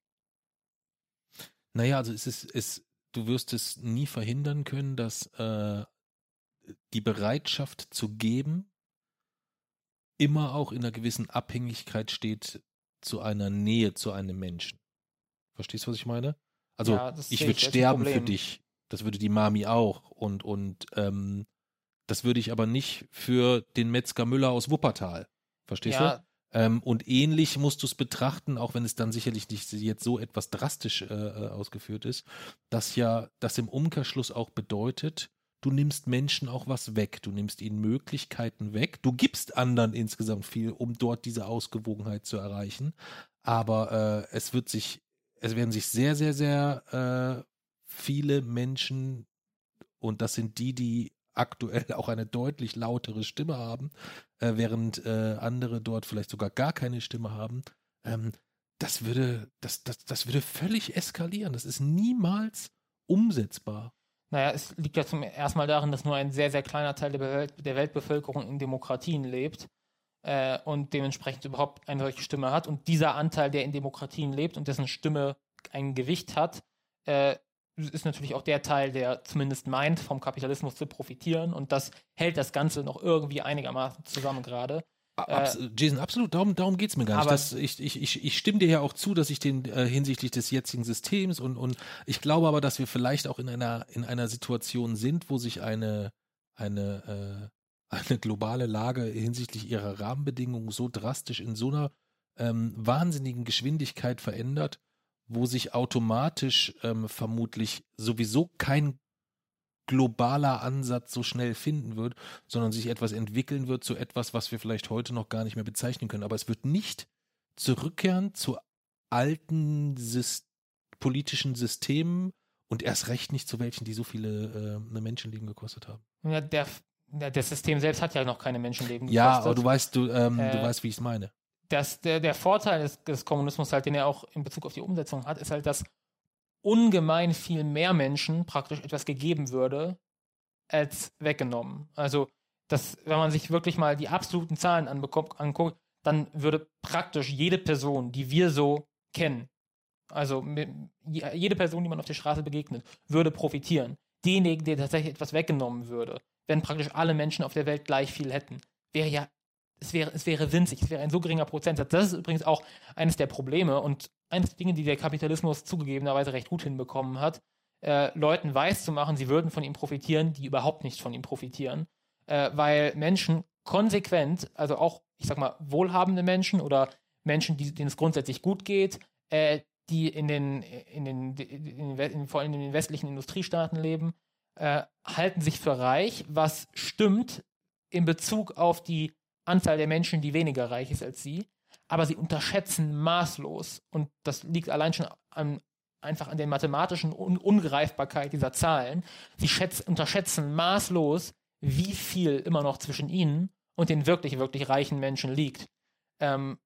Naja, also es ist, es, du wirst es nie verhindern können, dass äh, die Bereitschaft zu geben immer auch in einer gewissen Abhängigkeit steht zu einer Nähe zu einem Menschen. Verstehst du, was ich meine? Also Ja, ich würde sterben für dich. Das würde die Mami auch. Und, und ähm, das würde ich aber nicht für den Metzger Müller aus Wuppertal. Verstehst du? Ja, Ähm, und ähnlich musst du es betrachten, auch wenn es dann sicherlich nicht jetzt so etwas drastisch äh, äh, ausgeführt ist, dass ja das im Umkehrschluss auch bedeutet, du nimmst Menschen auch was weg, du nimmst ihnen Möglichkeiten weg, du gibst anderen insgesamt viel, um dort diese Ausgewogenheit zu erreichen, aber äh, es wird sich, es werden sich sehr, sehr, sehr äh, viele Menschen und das sind die, die aktuell auch eine deutlich lautere Stimme haben, äh, während äh, andere dort vielleicht sogar gar keine Stimme haben. Ähm, das würde, das, das, das würde völlig eskalieren. Das ist niemals umsetzbar. Naja, es liegt ja zum ersten Mal darin, dass nur ein sehr, sehr kleiner Teil der, Welt, der Weltbevölkerung in Demokratien lebt äh, und dementsprechend überhaupt eine solche Stimme hat. Und dieser Anteil, der in Demokratien lebt und dessen Stimme ein Gewicht hat, äh, ist natürlich auch der Teil, der zumindest meint, vom Kapitalismus zu profitieren. Und das hält das Ganze noch irgendwie einigermaßen zusammen gerade. Abs Jason, absolut, darum, darum geht es mir gar nicht. aber- Das, ich, ich, ich, ich stimme dir ja auch zu, dass ich den äh, hinsichtlich des jetzigen Systems und, und ich glaube aber, dass wir vielleicht auch in einer, in einer Situation sind, wo sich eine, eine, äh, eine globale Lage hinsichtlich ihrer Rahmenbedingungen so drastisch in so einer ähm, wahnsinnigen Geschwindigkeit verändert, wo sich automatisch ähm, vermutlich sowieso kein globaler Ansatz so schnell finden wird, sondern sich etwas entwickeln wird zu etwas, was wir vielleicht heute noch gar nicht mehr bezeichnen können. Aber es wird nicht zurückkehren zu alten Sys politischen Systemen und erst recht nicht zu welchen, die so viele äh, Menschenleben gekostet haben. Ja, der, das System selbst hat ja noch keine Menschenleben Ja, gekostet. aber du weißt, du, ähm, du Äh, weißt, wie ich es meine. das, der, der Vorteil des, des Kommunismus halt, den er auch in Bezug auf die Umsetzung hat, ist halt, dass ungemein viel mehr Menschen praktisch etwas gegeben würde, als weggenommen. Also, das, wenn man sich wirklich mal die absoluten Zahlen anbekommt, anguckt, dann würde praktisch jede Person, die wir so kennen, also jede Person, die man auf der Straße begegnet, würde profitieren. Denjenigen, der tatsächlich etwas weggenommen würde, wenn praktisch alle Menschen auf der Welt gleich viel hätten, wäre ja es wäre, es wäre winzig, es wäre ein so geringer Prozentsatz. Das ist übrigens auch eines der Probleme und eines der Dinge, die der Kapitalismus zugegebenerweise recht gut hinbekommen hat, äh, Leuten weiszumachen, sie würden von ihm profitieren, die überhaupt nicht von ihm profitieren, äh, weil Menschen konsequent, also auch, ich sag mal, wohlhabende Menschen oder Menschen, die, denen es grundsätzlich gut geht, äh, die in den, in den, in den, in, vor allem in den westlichen Industriestaaten leben, äh, halten sich für reich, was stimmt in Bezug auf die Anzahl der Menschen, die weniger reich ist als sie, aber sie unterschätzen maßlos, und das liegt allein schon an, einfach an der mathematischen Un Ungreifbarkeit dieser Zahlen, sie schätz unterschätzen maßlos, wie viel immer noch zwischen ihnen und den wirklich, wirklich reichen Menschen liegt. Ähm,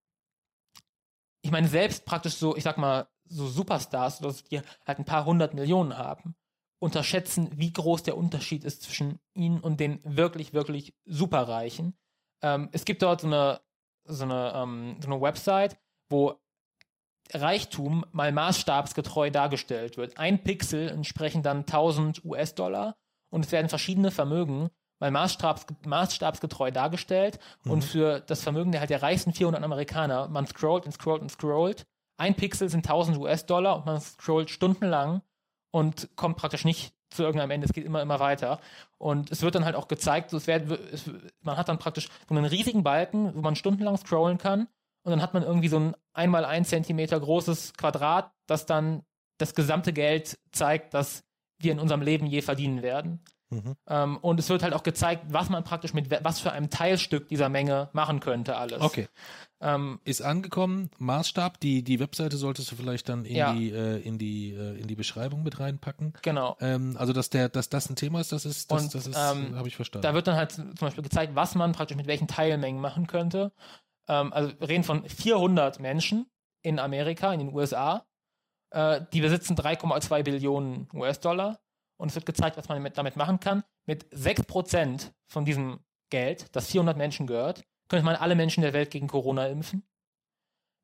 ich meine, selbst praktisch so, ich sag mal, so Superstars, die halt ein paar hundert Millionen haben, unterschätzen, wie groß der Unterschied ist zwischen ihnen und den wirklich, wirklich Superreichen. Ähm, es gibt dort so eine, so eine, ähm, so eine Website, wo Reichtum mal maßstabsgetreu dargestellt wird. Ein Pixel entsprechen dann 1000 US-Dollar und es werden verschiedene Vermögen mal maßstabs, maßstabsgetreu dargestellt und für das Vermögen der halt der reichsten 400 Amerikaner, man scrollt und scrollt und scrollt. Ein Pixel sind 1000 US-Dollar und man scrollt stundenlang und kommt praktisch nicht zu irgendeinem Ende. Es geht immer, immer weiter. Und es wird dann halt auch gezeigt, so es wird, es, man hat dann praktisch so einen riesigen Balken, wo man stundenlang scrollen kann. Und dann hat man irgendwie so ein einmal ein Zentimeter großes Quadrat, das dann das gesamte Geld zeigt, das wir in unserem Leben je verdienen werden. Mhm. Ähm, und es wird halt auch gezeigt, was man praktisch mit was für einem Teilstück dieser Menge machen könnte, alles. Okay. Ähm, Ist angekommen, Maßstab, die, die Webseite solltest du vielleicht dann in Ja. die, äh, in die, äh, in die Beschreibung mit reinpacken. genau. Ähm, also, dass der, dass das ein Thema ist, das ist, das, Und, das ist, ähm, habe ich verstanden. Da wird dann halt zum Beispiel gezeigt, was man praktisch mit welchen Teilmengen machen könnte. Ähm, also wir reden von 400 Menschen in Amerika, in den USA. Äh, die besitzen 3,2 Billionen US-Dollar. Und es wird gezeigt, was man mit, damit machen kann. Mit 6% von diesem Geld, das 400 Menschen gehört, könnte man alle Menschen der Welt gegen Corona impfen.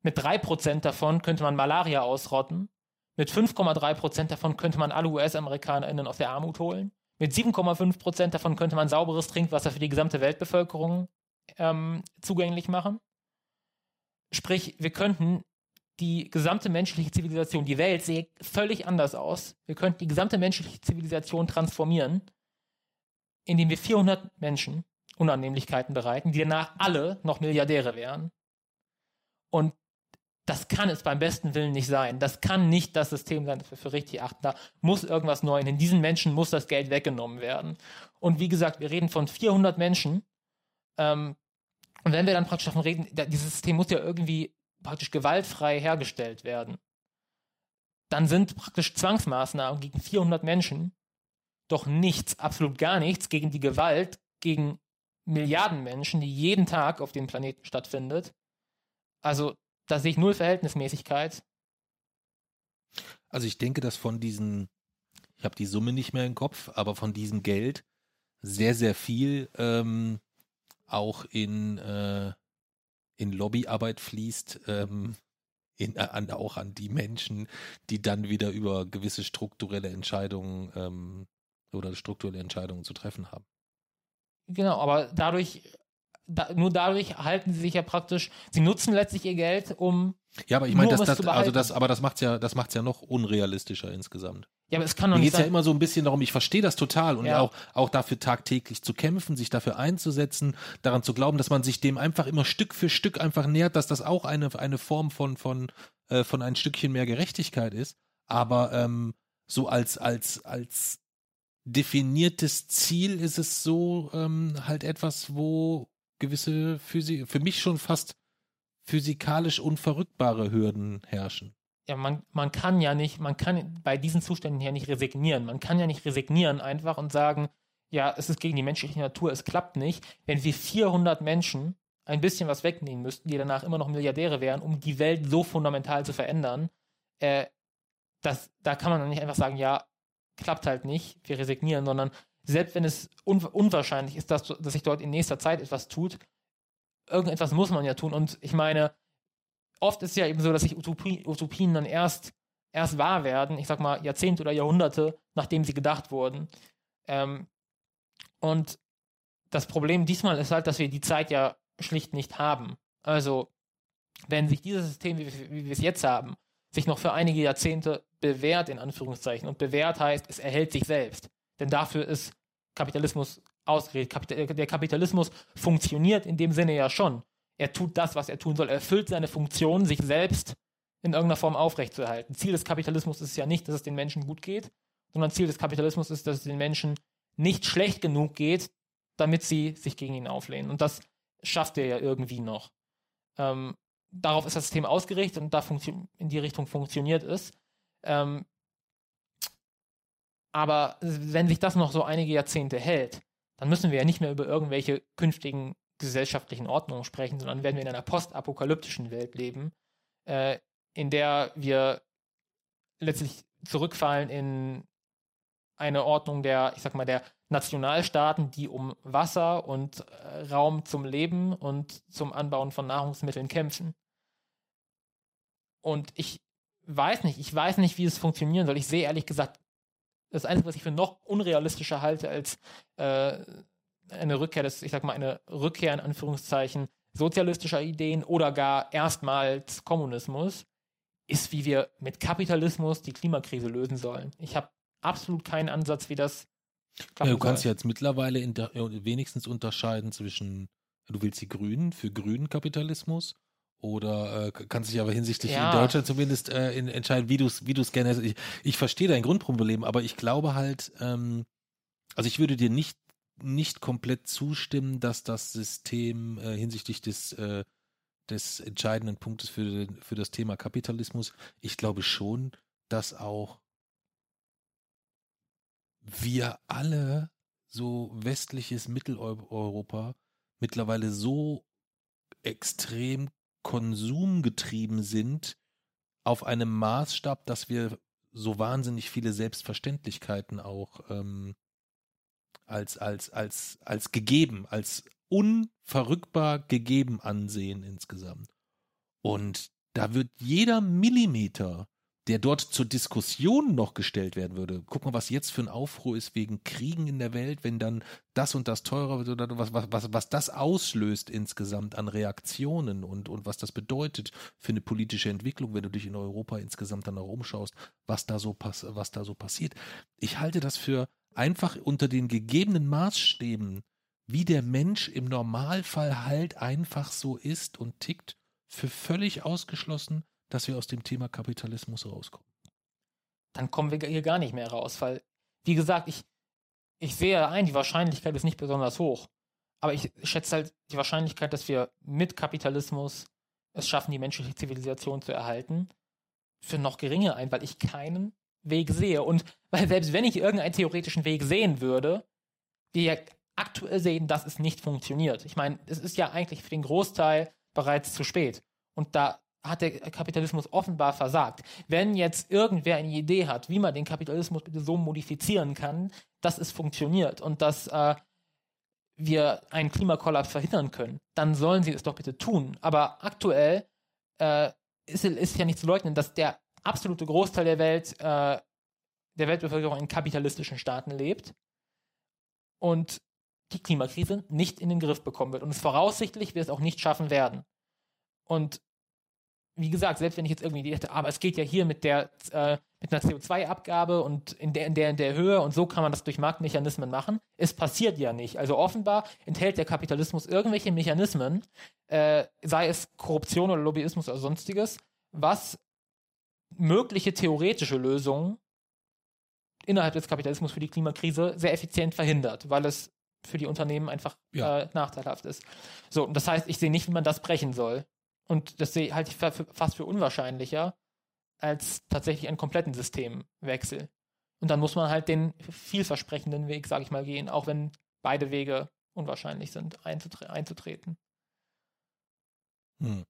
Mit 3% davon könnte man Malaria ausrotten. Mit 5,3% davon könnte man alle US-AmerikanerInnen aus der Armut holen. Mit 7,5% davon könnte man sauberes Trinkwasser für die gesamte Weltbevölkerung ähm, zugänglich machen. Sprich, wir könnten die gesamte menschliche Zivilisation, die Welt sehe völlig anders aus. Wir könnten die gesamte menschliche Zivilisation transformieren, indem wir 400 Menschen Unannehmlichkeiten bereiten, die danach alle noch Milliardäre wären. Und das kann es beim besten Willen nicht sein. Das kann nicht das System sein, das wir für richtig achten. Da muss irgendwas neu. In diesen Menschen muss das Geld weggenommen werden. Und wie gesagt, wir reden von 400 Menschen. Ähm, und wenn wir dann praktisch davon reden, dieses System muss ja irgendwie praktisch gewaltfrei hergestellt werden, dann sind praktisch Zwangsmaßnahmen gegen 400 Menschen doch nichts, absolut gar nichts gegen die Gewalt gegen Milliarden Menschen, die jeden Tag auf dem Planeten stattfindet. Also da sehe ich null Verhältnismäßigkeit. Also ich denke, dass von diesen, ich habe die Summe nicht mehr im Kopf, aber von diesem Geld sehr, sehr viel ähm, auch in, äh, in Lobbyarbeit fließt, ähm, in, äh, an, auch an die Menschen, die dann wieder über gewisse strukturelle Entscheidungen ähm, oder strukturelle Entscheidungen zu treffen haben. Genau, aber dadurch, da, nur dadurch halten sie sich ja praktisch, sie nutzen letztlich ihr Geld, um, Ja, aber ich meine, das, es das, also das, aber das macht's ja, das macht's ja noch unrealistischer insgesamt. ja, aber es kann doch Mir nicht geht's ja immer so ein bisschen darum, ich verstehe das total und Ja. auch, auch dafür tagtäglich zu kämpfen, sich dafür einzusetzen, daran zu glauben, dass man sich dem einfach immer Stück für Stück einfach nähert, dass das auch eine, eine Form von, von, äh, von ein Stückchen mehr Gerechtigkeit ist. Aber ähm, so als, als, als definiertes Ziel ist es so ähm, halt etwas, wo gewisse Physi für mich schon fast physikalisch unverrückbare Hürden herrschen. ja, man, man kann ja nicht, man kann bei diesen Zuständen ja nicht resignieren. Man kann ja nicht resignieren einfach und sagen, ja, es ist gegen die menschliche Natur, es klappt nicht. Wenn wir 400 Menschen ein bisschen was wegnehmen müssten, die danach immer noch Milliardäre wären, um die Welt so fundamental zu verändern, äh, das, da kann man dann nicht einfach sagen, ja, klappt halt nicht, wir resignieren, sondern selbst wenn es un unwahrscheinlich ist, dass, dass sich dort in nächster Zeit etwas tut, irgendetwas muss man ja tun. Und ich meine, oft ist es ja eben so, dass sich Utopie, Utopien dann erst, erst wahr werden, ich sag mal Jahrzehnte oder Jahrhunderte, nachdem sie gedacht wurden. Ähm, und das Problem diesmal ist halt, dass wir die Zeit ja schlicht nicht haben. Also, wenn sich dieses System, wie, wie wir es jetzt haben, sich noch für einige Jahrzehnte bewährt, in Anführungszeichen, und bewährt heißt, es erhält sich selbst. Denn dafür ist Kapitalismus ausgeredet. Kapital, der Kapitalismus funktioniert in dem Sinne ja schon. Er tut das, was er tun soll. Er erfüllt seine Funktion, sich selbst in irgendeiner Form aufrechtzuerhalten. Ziel des Kapitalismus ist ja nicht, dass es den Menschen gut geht, sondern Ziel des Kapitalismus ist, dass es den Menschen nicht schlecht genug geht, damit sie sich gegen ihn auflehnen. Und das schafft er ja irgendwie noch. Ähm, darauf ist das System ausgerichtet und da in die Richtung funktioniert es. Ähm, aber wenn sich das noch so einige Jahrzehnte hält, dann müssen wir ja nicht mehr über irgendwelche künftigen gesellschaftlichen Ordnungen sprechen, sondern werden wir in einer postapokalyptischen Welt leben, äh, in der wir letztlich zurückfallen in eine Ordnung der, ich sag mal, der Nationalstaaten, die um Wasser und äh, Raum zum Leben und zum Anbauen von Nahrungsmitteln kämpfen. Und ich weiß nicht, ich weiß nicht, wie es funktionieren soll. Ich sehe ehrlich gesagt, das Einzige, was ich für noch unrealistischer halte als äh, eine Rückkehr des, ich sag mal, eine Rückkehr in Anführungszeichen sozialistischer Ideen oder gar erstmals Kommunismus, ist, wie wir mit Kapitalismus die Klimakrise lösen sollen. Ich habe absolut keinen Ansatz, wie das Ja, du kannst soll. jetzt mittlerweile der, äh, wenigstens unterscheiden zwischen, du willst die Grünen für grünen Kapitalismus oder äh, kannst dich aber hinsichtlich Ja. in Deutschland zumindest äh, in, entscheiden, wie du es wie du's gerne hättest. Ich, ich verstehe dein Grundproblem, aber ich glaube halt, ähm, Also ich würde dir nicht, nicht komplett zustimmen, dass das System äh, hinsichtlich des, äh, des entscheidenden Punktes für, für das Thema Kapitalismus, ich glaube schon, dass auch wir alle so westliches Mitteleuropa mittlerweile so extrem konsumgetrieben sind auf einem Maßstab, dass wir so wahnsinnig viele Selbstverständlichkeiten auch ähm, als, als, als, als gegeben, als unverrückbar gegeben ansehen insgesamt. Und da wird jeder Millimeter der dort zur Diskussion noch gestellt werden würde. Guck mal, was jetzt für ein Aufruhr ist wegen Kriegen in der Welt, wenn dann das und das teurer wird oder was, was, was, was das auslöst insgesamt an Reaktionen und, und was das bedeutet für eine politische Entwicklung, wenn du dich in Europa insgesamt dann auch umschaust, was da so pass was da so passiert. Ich halte das für einfach unter den gegebenen Maßstäben, wie der Mensch im Normalfall halt einfach so ist und tickt, für völlig ausgeschlossen, dass wir aus dem Thema Kapitalismus rauskommen. Dann kommen wir hier gar nicht mehr raus, weil, wie gesagt, ich, ich sehe ein, die Wahrscheinlichkeit ist nicht besonders hoch. Aber ich schätze halt die Wahrscheinlichkeit, dass wir mit Kapitalismus es schaffen, die menschliche Zivilisation zu erhalten, für noch geringer ein, weil ich keinen Weg sehe. Und weil selbst wenn ich irgendeinen theoretischen Weg sehen würde, wir ja aktuell sehen, dass es nicht funktioniert. Ich meine, es ist ja eigentlich für den Großteil bereits zu spät. Und da hat der Kapitalismus offenbar versagt. Wenn jetzt irgendwer eine Idee hat, wie man den Kapitalismus bitte so modifizieren kann, dass es funktioniert und dass äh, wir einen Klimakollaps verhindern können, dann sollen sie es doch bitte tun. Aber aktuell äh, ist, ist ja nicht zu leugnen, dass der absolute Großteil der Welt, äh, der Weltbevölkerung in kapitalistischen Staaten lebt und die Klimakrise nicht in den Griff bekommen wird und es voraussichtlich wir es auch nicht schaffen werden. Und wie gesagt, selbst wenn ich jetzt irgendwie hätte, aber es geht ja hier mit der äh, mit einer CO2-Abgabe und in der, in der in der Höhe und so kann man das durch Marktmechanismen machen. Es passiert ja nicht. Also offenbar enthält der Kapitalismus irgendwelche Mechanismen, äh, sei es Korruption oder Lobbyismus oder sonstiges, was mögliche theoretische Lösungen innerhalb des Kapitalismus für die Klimakrise sehr effizient verhindert, weil es für die Unternehmen einfach ja. äh, nachteilhaft ist. So, das heißt, ich sehe nicht, wie man das brechen soll. Und das halte ich fast für unwahrscheinlicher als tatsächlich einen kompletten Systemwechsel. Und dann muss man halt den vielversprechenden Weg, sage ich mal, gehen, auch wenn beide Wege unwahrscheinlich sind, einzutre einzutreten. Hm.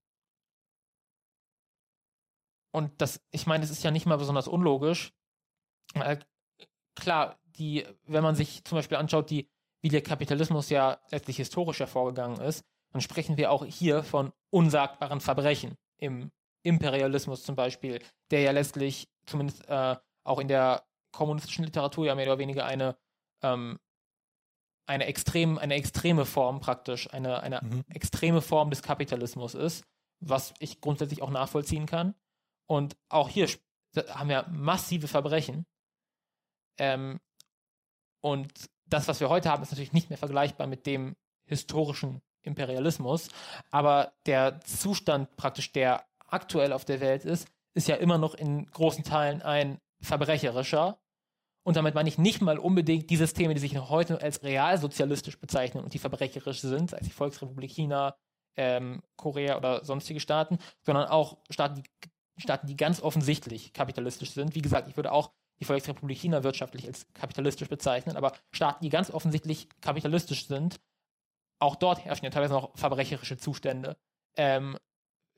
Und das, ich meine, es ist ja nicht mal besonders unlogisch. Klar, die, wenn man sich zum Beispiel anschaut, die, wie der Kapitalismus ja letztlich historisch hervorgegangen ist, dann sprechen wir auch hier von unsagbaren Verbrechen im Imperialismus zum Beispiel, der ja letztlich zumindest äh, auch in der kommunistischen Literatur ja mehr oder weniger eine ähm, eine extrem eine extreme Form praktisch eine eine mhm. extreme Form des Kapitalismus ist, was ich grundsätzlich auch nachvollziehen kann. Und auch hier haben wir massive Verbrechen. Ähm, und das, was wir heute haben, ist natürlich nicht mehr vergleichbar mit dem historischen Imperialismus. Aber der Zustand praktisch, der aktuell auf der Welt ist, ist ja immer noch in großen Teilen ein verbrecherischer. Und damit meine ich nicht mal unbedingt die Systeme, die sich heute als realsozialistisch bezeichnen und die verbrecherisch sind, als die Volksrepublik China, ähm, Korea oder sonstige Staaten, sondern auch Staaten die, Staaten, die ganz offensichtlich kapitalistisch sind. Wie gesagt, ich würde auch die Volksrepublik China wirtschaftlich als kapitalistisch bezeichnen, aber Staaten, die ganz offensichtlich kapitalistisch sind, auch dort herrschen ja teilweise noch verbrecherische Zustände. Ähm,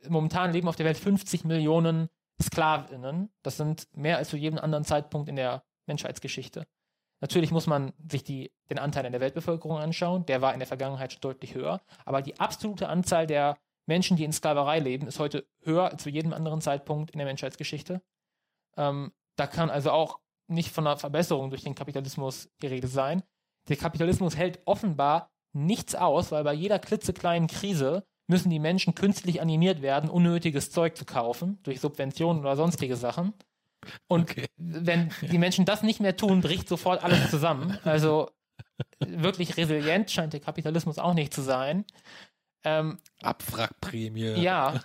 momentan leben auf der Welt 50 Millionen Sklavinnen. Das sind mehr als zu jedem anderen Zeitpunkt in der Menschheitsgeschichte. Natürlich muss man sich die, den Anteil in der Weltbevölkerung anschauen. Der war in der Vergangenheit schon deutlich höher. Aber die absolute Anzahl der Menschen, die in Sklaverei leben, ist heute höher als zu jedem anderen Zeitpunkt in der Menschheitsgeschichte. Ähm, da kann also auch nicht von einer Verbesserung durch den Kapitalismus die Rede sein. Der Kapitalismus hält offenbar nichts aus, weil bei jeder klitzekleinen Krise müssen die Menschen künstlich animiert werden, unnötiges Zeug zu kaufen, durch Subventionen oder sonstige Sachen. Und okay. wenn die Menschen das nicht mehr tun, bricht sofort alles zusammen. Also wirklich resilient scheint der Kapitalismus auch nicht zu sein. Ähm, Abwrackprämie. Ja.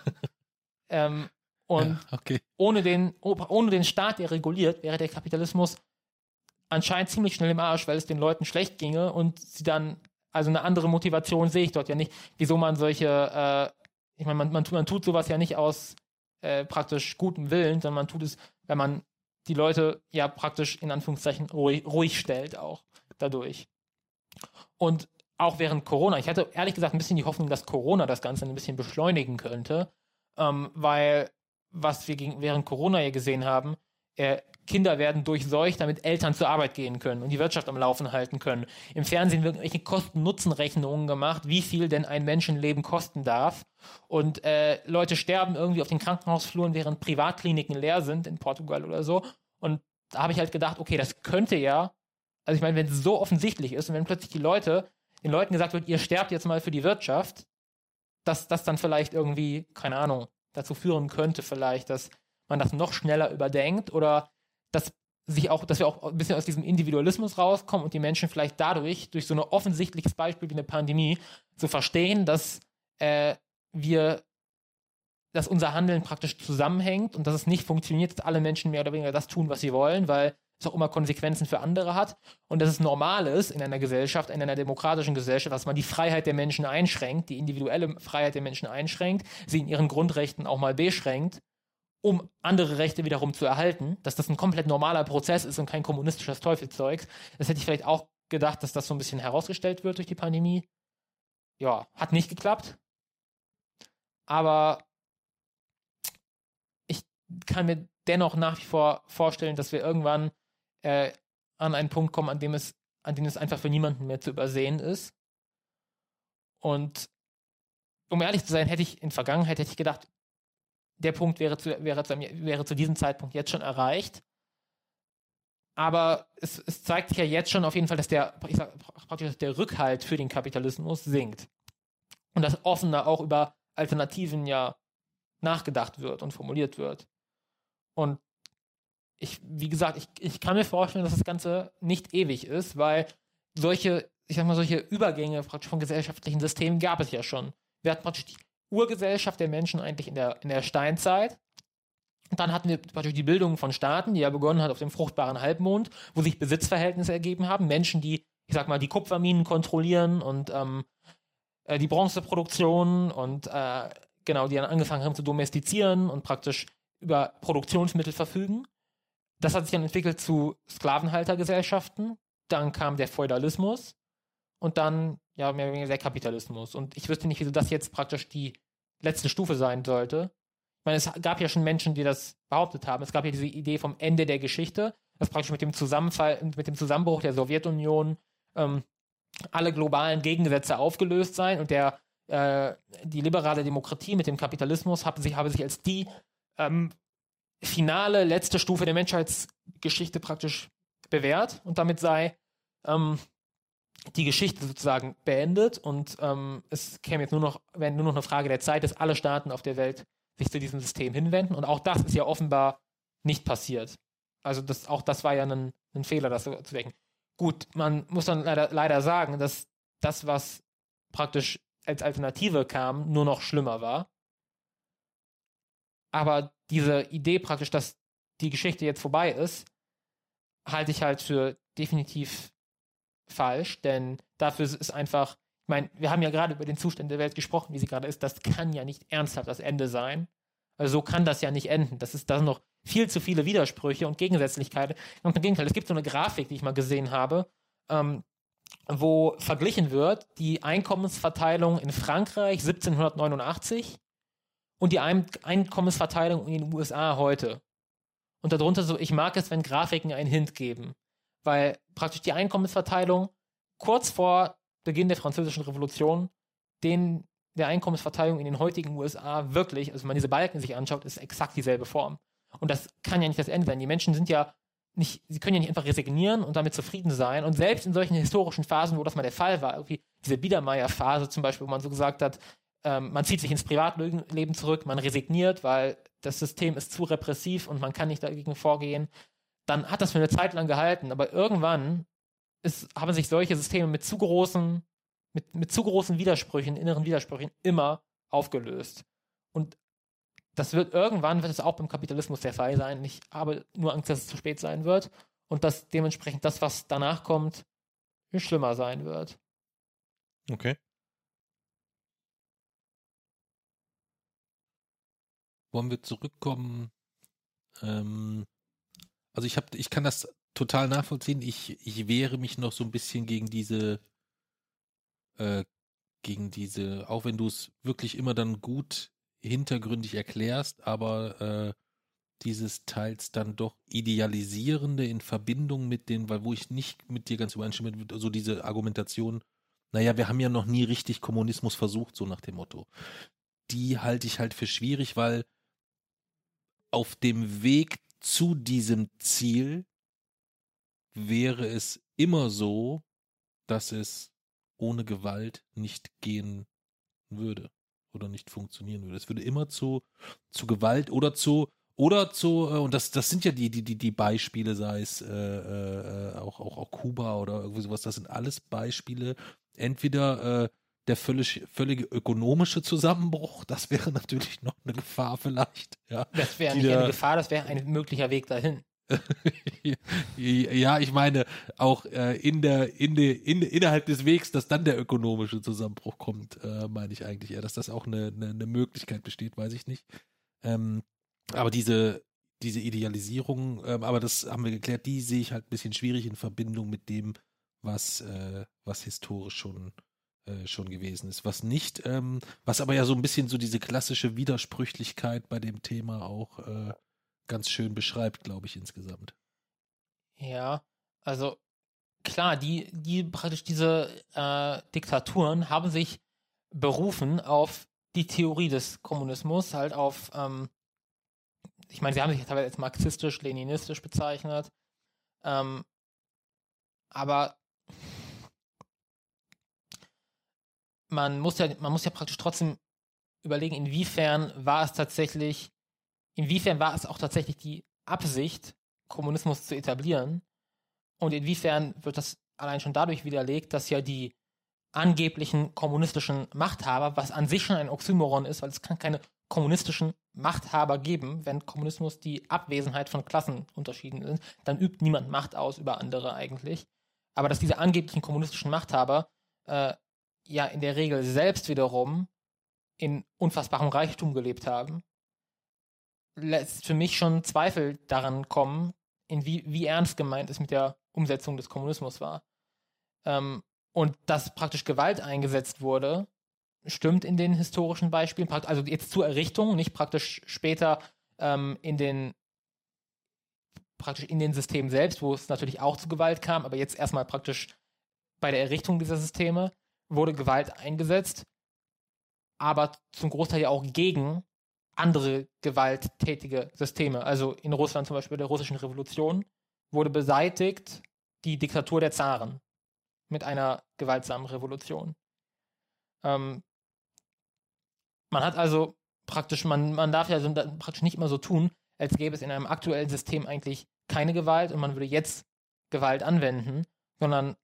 ähm, und ja, okay. ohne, den, ohne den Staat, der reguliert, wäre der Kapitalismus anscheinend ziemlich schnell im Arsch, weil es den Leuten schlecht ginge und sie dann, also eine andere Motivation sehe ich dort ja nicht, wieso man solche, äh, ich meine, man, man, man tut sowas ja nicht aus äh, praktisch gutem Willen, sondern man tut es, wenn man die Leute ja praktisch in Anführungszeichen ruhig, ruhig stellt auch dadurch. Und auch während Corona, ich hatte ehrlich gesagt ein bisschen die Hoffnung, dass Corona das Ganze ein bisschen beschleunigen könnte, ähm, weil was wir gegen, während Corona ja gesehen haben, äh, Kinder werden durchseucht, damit Eltern zur Arbeit gehen können und die Wirtschaft am Laufen halten können. Im Fernsehen werden irgendwelche Kosten-Nutzen-Rechnungen gemacht, wie viel denn ein Menschenleben kosten darf. Und äh, Leute sterben irgendwie auf den Krankenhausfluren, während Privatkliniken leer sind, in Portugal oder so. Und da habe ich halt gedacht, okay, das könnte ja, also ich meine, wenn es so offensichtlich ist und wenn plötzlich die Leute, den Leuten gesagt wird, ihr sterbt jetzt mal für die Wirtschaft, dass das dann vielleicht irgendwie, keine Ahnung, dazu führen könnte vielleicht, dass man das noch schneller überdenkt oder dass sich auch, dass wir auch ein bisschen aus diesem Individualismus rauskommen und die Menschen vielleicht dadurch, durch so ein offensichtliches Beispiel wie eine Pandemie, zu verstehen, dass äh, wir, dass unser Handeln praktisch zusammenhängt und dass es nicht funktioniert, dass alle Menschen mehr oder weniger das tun, was sie wollen, weil es auch immer Konsequenzen für andere hat und dass es normal ist in einer Gesellschaft, in einer demokratischen Gesellschaft, dass man die Freiheit der Menschen einschränkt, die individuelle Freiheit der Menschen einschränkt, sie in ihren Grundrechten auch mal beschränkt um andere Rechte wiederum zu erhalten, dass das ein komplett normaler Prozess ist und kein kommunistisches Teufelzeug. Das hätte ich vielleicht auch gedacht, dass das so ein bisschen herausgestellt wird durch die Pandemie. Ja, hat nicht geklappt. Aber ich kann mir dennoch nach wie vor vorstellen, dass wir irgendwann äh, an einen Punkt kommen, an dem es, an dem es einfach für niemanden mehr zu übersehen ist. Und um ehrlich zu sein, hätte ich in Vergangenheit hätte ich gedacht, der Punkt wäre zu, wäre, zu, wäre zu diesem Zeitpunkt jetzt schon erreicht. Aber es, es zeigt sich ja jetzt schon auf jeden Fall, dass der, sag, praktisch der Rückhalt für den Kapitalismus sinkt. Und dass offener auch über Alternativen ja nachgedacht wird und formuliert wird. Und ich, wie gesagt, ich, ich kann mir vorstellen, dass das Ganze nicht ewig ist, weil solche, ich sag mal, solche Übergänge von gesellschaftlichen Systemen gab es ja schon. Wir hatten praktisch die Urgesellschaft der Menschen eigentlich in der, in der Steinzeit. Und dann hatten wir natürlich die Bildung von Staaten, die ja begonnen hat auf dem fruchtbaren Halbmond, wo sich Besitzverhältnisse ergeben haben. Menschen, die, ich sag mal, die Kupferminen kontrollieren und ähm, äh, die Bronzeproduktion und äh, genau, die dann angefangen haben zu domestizieren und praktisch über Produktionsmittel verfügen. Das hat sich dann entwickelt zu Sklavenhaltergesellschaften. Dann kam der Feudalismus und dann ja mehr oder weniger der Kapitalismus. Und ich wüsste nicht, wieso das jetzt praktisch die letzte Stufe sein sollte. Ich meine, es gab ja schon Menschen, die das behauptet haben. Es gab ja diese Idee vom Ende der Geschichte, dass praktisch mit dem Zusammenfall, mit dem Zusammenbruch der Sowjetunion ähm, alle globalen Gegensätze aufgelöst seien und der äh, die liberale Demokratie mit dem Kapitalismus habe sich, habe sich als die ähm, finale letzte Stufe der Menschheitsgeschichte praktisch bewährt und damit sei ähm, die Geschichte sozusagen beendet und ähm, es käme jetzt nur noch, wäre nur noch eine Frage der Zeit, dass alle Staaten auf der Welt sich zu diesem System hinwenden und auch das ist ja offenbar nicht passiert. Also das, auch das war ja ein, ein Fehler, das zu wecken. Gut, man muss dann leider, leider sagen, dass das, was praktisch als Alternative kam, nur noch schlimmer war. Aber diese Idee praktisch, dass die Geschichte jetzt vorbei ist, halte ich halt für definitiv falsch, denn dafür ist einfach, ich meine, wir haben ja gerade über den Zustand der Welt gesprochen, wie sie gerade ist. Das kann ja nicht ernsthaft das Ende sein. Also so kann das ja nicht enden. Das ist da noch viel zu viele Widersprüche und Gegensätzlichkeiten. Und im Gegenteil, es gibt so eine Grafik, die ich mal gesehen habe, ähm, wo verglichen wird die Einkommensverteilung in Frankreich 1789 und die Ein Einkommensverteilung in den USA heute. Und darunter so, ich mag es, wenn Grafiken einen Hint geben weil praktisch die Einkommensverteilung kurz vor Beginn der Französischen Revolution den der Einkommensverteilung in den heutigen USA wirklich, also wenn man diese Balken sich anschaut, ist exakt dieselbe Form. Und das kann ja nicht das Ende sein. Die Menschen sind ja nicht, sie können ja nicht einfach resignieren und damit zufrieden sein. Und selbst in solchen historischen Phasen, wo das mal der Fall war, irgendwie diese Biedermeier-Phase zum Beispiel, wo man so gesagt hat, ähm, man zieht sich ins Privatleben zurück, man resigniert, weil das System ist zu repressiv und man kann nicht dagegen vorgehen dann hat das für eine Zeit lang gehalten. Aber irgendwann ist, haben sich solche Systeme mit zu großen, mit, mit zu großen Widersprüchen, inneren Widersprüchen immer aufgelöst. Und das wird irgendwann, wird es auch beim Kapitalismus der Fall sein. Ich habe nur Angst, dass es zu spät sein wird. und dass dementsprechend das, was danach kommt, schlimmer sein wird. Okay. Wollen wir zurückkommen? Ähm, also ich habe, ich kann das total nachvollziehen. Ich, ich wehre mich noch so ein bisschen gegen diese, äh, gegen diese, auch wenn du es wirklich immer dann gut hintergründig erklärst, aber äh, dieses teils dann doch idealisierende in Verbindung mit den, weil wo ich nicht mit dir ganz übereinstimme, so diese Argumentation, naja, wir haben ja noch nie richtig Kommunismus versucht, so nach dem Motto. Die halte ich halt für schwierig, weil auf dem Weg zu diesem Ziel wäre es immer so, dass es ohne Gewalt nicht gehen würde oder nicht funktionieren würde. Es würde immer zu, zu Gewalt oder zu oder zu, äh, und das, das sind ja die, die, die, die Beispiele, sei es äh, äh, auch, auch, auch Kuba oder irgendwie sowas, das sind alles Beispiele, entweder äh, der völlig, völlige ökonomische Zusammenbruch, das wäre natürlich noch eine Gefahr vielleicht. Ja, das wäre nicht eine Gefahr, das wäre ein möglicher Weg dahin. ja, ich meine auch äh, in der, in der, in, innerhalb des Wegs, dass dann der ökonomische Zusammenbruch kommt, äh, meine ich eigentlich eher, dass das auch eine, eine, eine Möglichkeit besteht, weiß ich nicht. Ähm, aber diese, diese Idealisierung, ähm, aber das haben wir geklärt, die sehe ich halt ein bisschen schwierig in Verbindung mit dem, was, äh, was historisch schon, äh, schon gewesen ist. Was nicht, ähm, was aber ja so ein bisschen so diese klassische Widersprüchlichkeit bei dem Thema auch äh, ganz schön beschreibt, glaube ich, insgesamt. Ja, also klar, die, die praktisch diese äh, Diktaturen haben sich berufen auf die Theorie des Kommunismus, halt auf, ähm, ich meine, sie haben sich teilweise als marxistisch, leninistisch bezeichnet, ähm, aber man muss ja, man muss ja praktisch trotzdem überlegen, inwiefern war es tatsächlich inwiefern war es auch tatsächlich die Absicht, Kommunismus zu etablieren? Und inwiefern wird das allein schon dadurch widerlegt, dass ja die angeblichen kommunistischen Machthaber, was an sich schon ein Oxymoron ist, weil es kann keine kommunistischen Machthaber geben, wenn Kommunismus die Abwesenheit von Klassenunterschieden ist, dann übt niemand Macht aus über andere eigentlich. Aber dass diese angeblichen kommunistischen Machthaber äh, ja in der Regel selbst wiederum in unfassbarem Reichtum gelebt haben lässt für mich schon Zweifel daran kommen, in wie, wie ernst gemeint es mit der Umsetzung des Kommunismus war. Ähm, und dass praktisch Gewalt eingesetzt wurde, stimmt in den historischen Beispielen, also jetzt zur Errichtung, nicht praktisch später ähm, in den praktisch in den Systemen selbst, wo es natürlich auch zu Gewalt kam, aber jetzt erstmal praktisch bei der Errichtung dieser Systeme wurde Gewalt eingesetzt, aber zum Großteil ja auch gegen andere gewalttätige Systeme. Also in Russland zum Beispiel der russischen Revolution wurde beseitigt die Diktatur der Zaren mit einer gewaltsamen Revolution. Ähm, man hat also praktisch, man, man darf ja so, praktisch nicht immer so tun, als gäbe es in einem aktuellen System eigentlich keine Gewalt und man würde jetzt Gewalt anwenden, sondern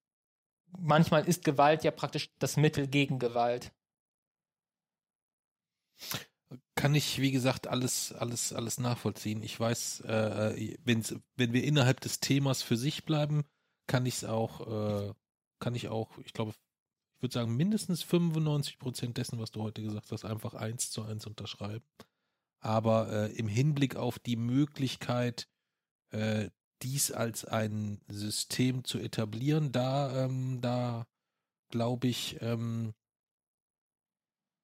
manchmal ist Gewalt ja praktisch das Mittel gegen Gewalt kann ich, wie gesagt, alles, alles, alles nachvollziehen. Ich weiß, äh, wenn wir innerhalb des Themas für sich bleiben, kann ich es auch, äh, kann ich auch, ich glaube, ich würde sagen, mindestens 95 Prozent dessen, was du heute gesagt hast, einfach eins zu eins unterschreiben. Aber äh, im Hinblick auf die Möglichkeit, äh, dies als ein System zu etablieren, da, ähm, da glaube ich, ähm,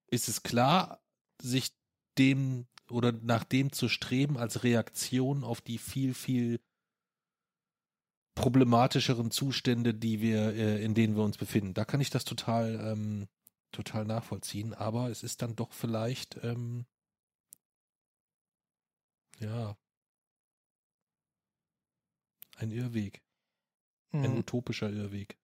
ist es klar, sich dem oder nach dem zu streben als Reaktion auf die viel, viel problematischeren Zustände, die wir, äh, in denen wir uns befinden. Da kann ich das total, ähm, total nachvollziehen, aber es ist dann doch vielleicht, ähm, ja, ein Irrweg. Ein hm. utopischer Irrweg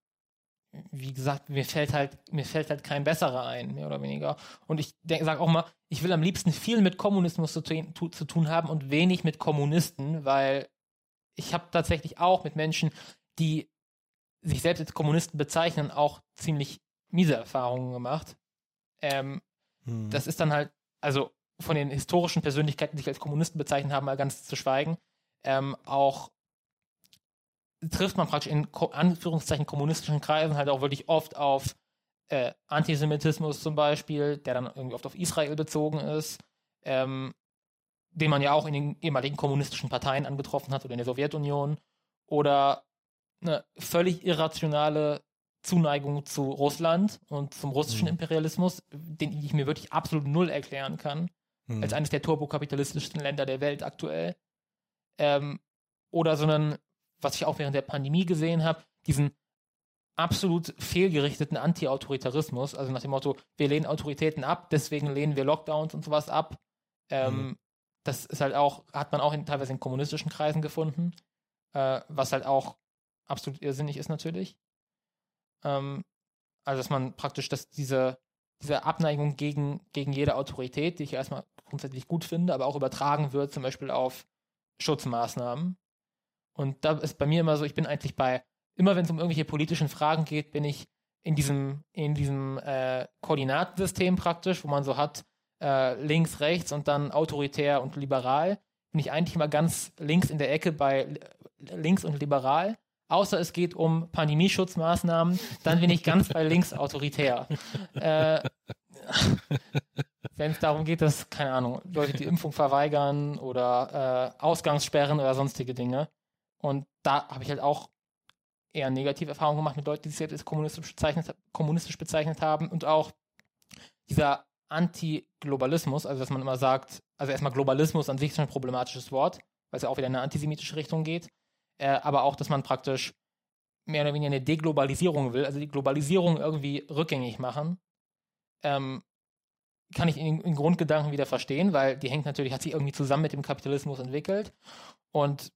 wie gesagt, mir fällt halt, mir fällt halt kein besserer ein, mehr oder weniger. Und ich sage auch mal, ich will am liebsten viel mit Kommunismus zu, tu, zu tun haben und wenig mit Kommunisten, weil ich habe tatsächlich auch mit Menschen, die sich selbst als Kommunisten bezeichnen, auch ziemlich miese Erfahrungen gemacht. Ähm, hm. Das ist dann halt, also von den historischen Persönlichkeiten, die sich als Kommunisten bezeichnen haben, mal ganz zu schweigen, ähm, auch trifft man praktisch in Anführungszeichen kommunistischen Kreisen halt auch wirklich oft auf äh, Antisemitismus zum Beispiel, der dann irgendwie oft auf Israel bezogen ist, ähm, den man ja auch in den ehemaligen kommunistischen Parteien angetroffen hat oder in der Sowjetunion, oder eine völlig irrationale Zuneigung zu Russland und zum russischen Mhm. Imperialismus, den ich mir wirklich absolut null erklären kann Hm. als eines der turbokapitalistischsten Länder der Welt aktuell. Ähm, oder sondern, was ich auch während der Pandemie gesehen habe, diesen absolut fehlgerichteten Anti-Autoritarismus, also nach dem Motto, wir lehnen Autoritäten ab, deswegen lehnen wir Lockdowns und sowas ab. Ähm, Mhm. Das ist halt auch, hat man auch in, teilweise in kommunistischen Kreisen gefunden, äh, was halt auch absolut irrsinnig ist natürlich. Ähm, also, dass man praktisch, dass diese, diese Abneigung gegen, gegen jede Autorität, die ich erstmal grundsätzlich gut finde, aber auch übertragen wird, zum Beispiel auf Schutzmaßnahmen. Und da ist bei mir immer so, ich bin eigentlich bei, immer wenn es um irgendwelche politischen Fragen geht, bin ich in diesem, in diesem äh, Koordinatensystem praktisch, wo man so hat, äh, links, rechts und dann autoritär und liberal, bin ich eigentlich immer ganz links in der Ecke bei äh, links und liberal. Außer es geht um Pandemieschutzmaßnahmen, dann bin ich ganz bei links autoritär. Äh, wenn es darum geht, dass, keine Ahnung, Leute die Impfung verweigern oder äh, Ausgangssperren oder sonstige Dinge. Und da habe ich halt auch eher negative Erfahrungen gemacht mit Leuten, die sich selbst als kommunistisch bezeichnet, kommunistisch bezeichnet haben und auch dieser Anti-Globalismus, also dass man immer sagt, also erstmal Globalismus an sich ist schon ein problematisches Wort, weil es ja auch wieder in eine antisemitische Richtung geht, äh, aber auch, dass man praktisch mehr oder weniger eine Deglobalisierung will, also die Globalisierung irgendwie rückgängig machen, ähm, kann ich in, in Grundgedanken wieder verstehen, weil die hängt natürlich, hat sich irgendwie zusammen mit dem Kapitalismus entwickelt und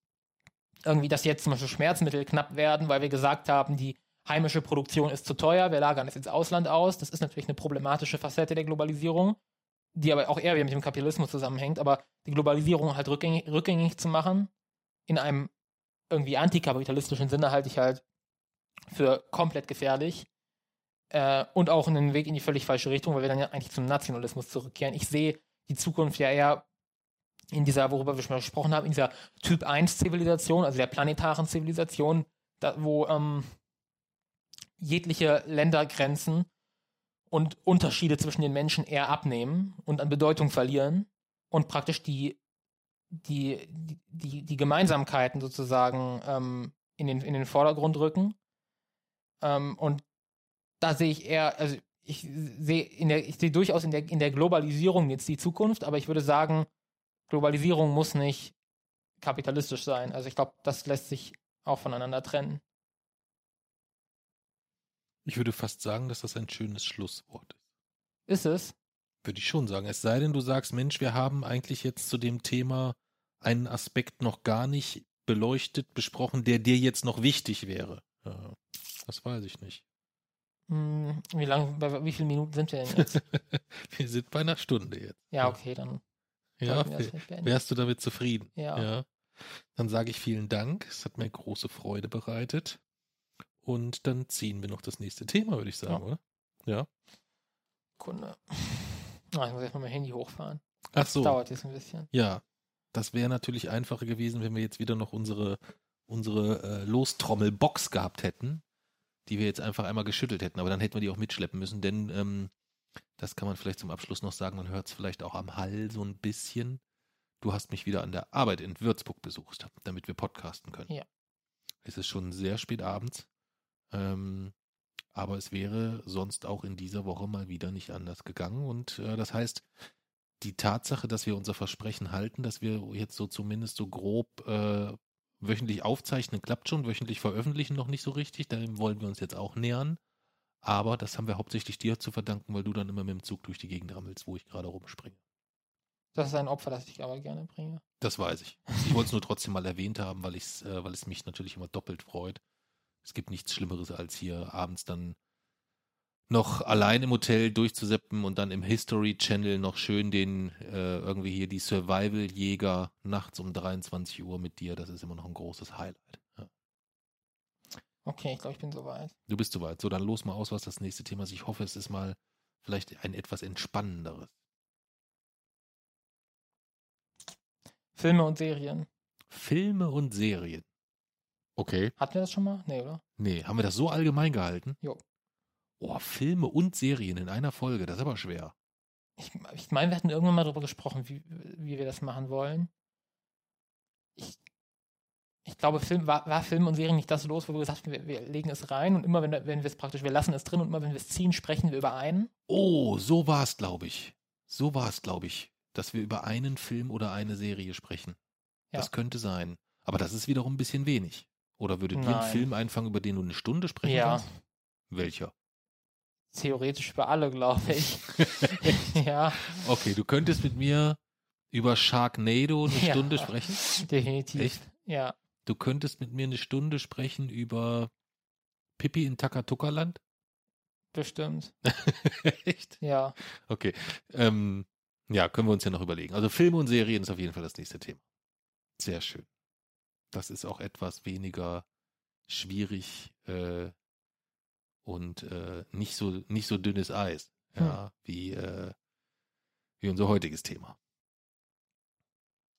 irgendwie, dass jetzt zum Beispiel Schmerzmittel knapp werden, weil wir gesagt haben, die heimische Produktion ist zu teuer, wir lagern es ins Ausland aus. Das ist natürlich eine problematische Facette der Globalisierung, die aber auch eher wieder mit dem Kapitalismus zusammenhängt. Aber die Globalisierung halt rückgängig, rückgängig zu machen, in einem irgendwie antikapitalistischen Sinne, halte ich halt für komplett gefährlich. Äh, und auch einen Weg in die völlig falsche Richtung, weil wir dann ja eigentlich zum Nationalismus zurückkehren. Ich sehe die Zukunft ja eher in dieser, worüber wir schon mal gesprochen haben, in dieser Typ 1 Zivilisation, also der planetaren Zivilisation, da, wo ähm, jegliche Ländergrenzen und Unterschiede zwischen den Menschen eher abnehmen und an Bedeutung verlieren und praktisch die, die, die, die, Gemeinsamkeiten sozusagen ähm, in, den, in den Vordergrund rücken. Ähm, und da sehe ich eher, also ich sehe in der, ich sehe durchaus in der, in der Globalisierung jetzt die Zukunft, aber ich würde sagen, Globalisierung muss nicht kapitalistisch sein. Also ich glaube, das lässt sich auch voneinander trennen. Ich würde fast sagen, dass das ein schönes Schlusswort Ist ist. es? Würde ich schon sagen. Es sei denn, du sagst, Mensch, wir haben eigentlich jetzt zu dem Thema einen Aspekt noch gar nicht beleuchtet, besprochen, der dir jetzt noch wichtig wäre. Ja, das weiß ich nicht. Hm, wie lang, bei wie vielen Minuten sind wir denn jetzt? wir sind bei einer Stunde jetzt. Ja, okay, dann Ja, das wärst du damit zufrieden? Ja. ja. Dann sage ich vielen Dank. Es hat mir große Freude bereitet. Und dann ziehen wir noch das nächste Thema, würde ich sagen, Ja. oder? Ja. Kunde. Ah, ich muss erstmal mein Handy hochfahren. Ach so. Dauert jetzt ein bisschen. Ja, das wäre natürlich einfacher gewesen, wenn wir jetzt wieder noch unsere, unsere äh, Lostrommel-Box gehabt hätten, die wir jetzt einfach einmal geschüttelt hätten. Aber dann hätten wir die auch mitschleppen müssen, denn ähm, das kann man vielleicht zum Abschluss noch sagen, man hört es vielleicht auch am Hall so ein bisschen. Du hast mich wieder an der Arbeit in Würzburg besucht, damit wir podcasten können. Ja. Es ist schon sehr spät abends, ähm, aber es wäre sonst auch in dieser Woche mal wieder nicht anders gegangen. Und äh, das heißt, die Tatsache, dass wir unser Versprechen halten, dass wir jetzt so zumindest so grob äh, wöchentlich aufzeichnen, klappt schon. Wöchentlich veröffentlichen noch nicht so richtig. Dem wollen wir uns jetzt auch nähern. Aber das haben wir hauptsächlich dir zu verdanken, weil du dann immer mit dem Zug durch die Gegend rammelst, wo ich gerade rumspringe. Das ist ein Opfer, das ich aber gerne bringe. Das weiß ich. Ich wollte es nur trotzdem mal erwähnt haben, weil, ich's, äh, weil es mich natürlich immer doppelt freut. Es gibt nichts Schlimmeres, als hier abends dann noch allein im Hotel durchzuseppen und dann im History Channel noch schön den äh, irgendwie hier die Survival-Jäger nachts um 23 Uhr mit dir. Das ist immer noch ein großes Highlight. Okay, ich glaube, ich bin soweit. Du bist soweit. So, dann los mal aus, was das nächste Thema ist. Ich hoffe, es ist mal vielleicht ein etwas entspannenderes. Filme und Serien. Filme und Serien. Okay. Hatten wir das schon mal? Nee, oder? Nee, haben wir das so allgemein gehalten? Jo. Oh, Filme und Serien in einer Folge, das ist aber schwer. Ich, ich meine, wir hatten irgendwann mal darüber gesprochen, wie, wie wir das machen wollen. Ich, ich glaube, Film, war, war Film und Serien nicht das los, wo wir gesagt haben, wir, wir legen es rein und immer, wenn, wenn wir es praktisch, wir lassen es drin und immer, wenn wir es ziehen, sprechen wir über einen. Oh, so war es, glaube ich. So war es, glaube ich, dass wir über einen Film oder eine Serie sprechen. Ja. Das könnte sein. Aber das ist wiederum ein bisschen wenig. Oder würdet ihr einen Nein. Film einfangen, über den du eine Stunde sprechen Ja. kannst? Welcher? Theoretisch über alle, glaube ich. ja, Okay, du könntest mit mir über Sharknado eine Ja. Stunde sprechen. definitiv. Echt? Ja, Du könntest mit mir eine Stunde sprechen über Pippi in Takatuka-Land. bestimmt. Echt? Ja. Okay. Ähm, ja, können wir uns ja noch überlegen. Also Filme und Serien ist auf jeden Fall das nächste Thema. Sehr schön. Das ist auch etwas weniger schwierig äh, und äh, nicht so nicht so dünnes Eis, ja, wie äh, wie unser heutiges Thema.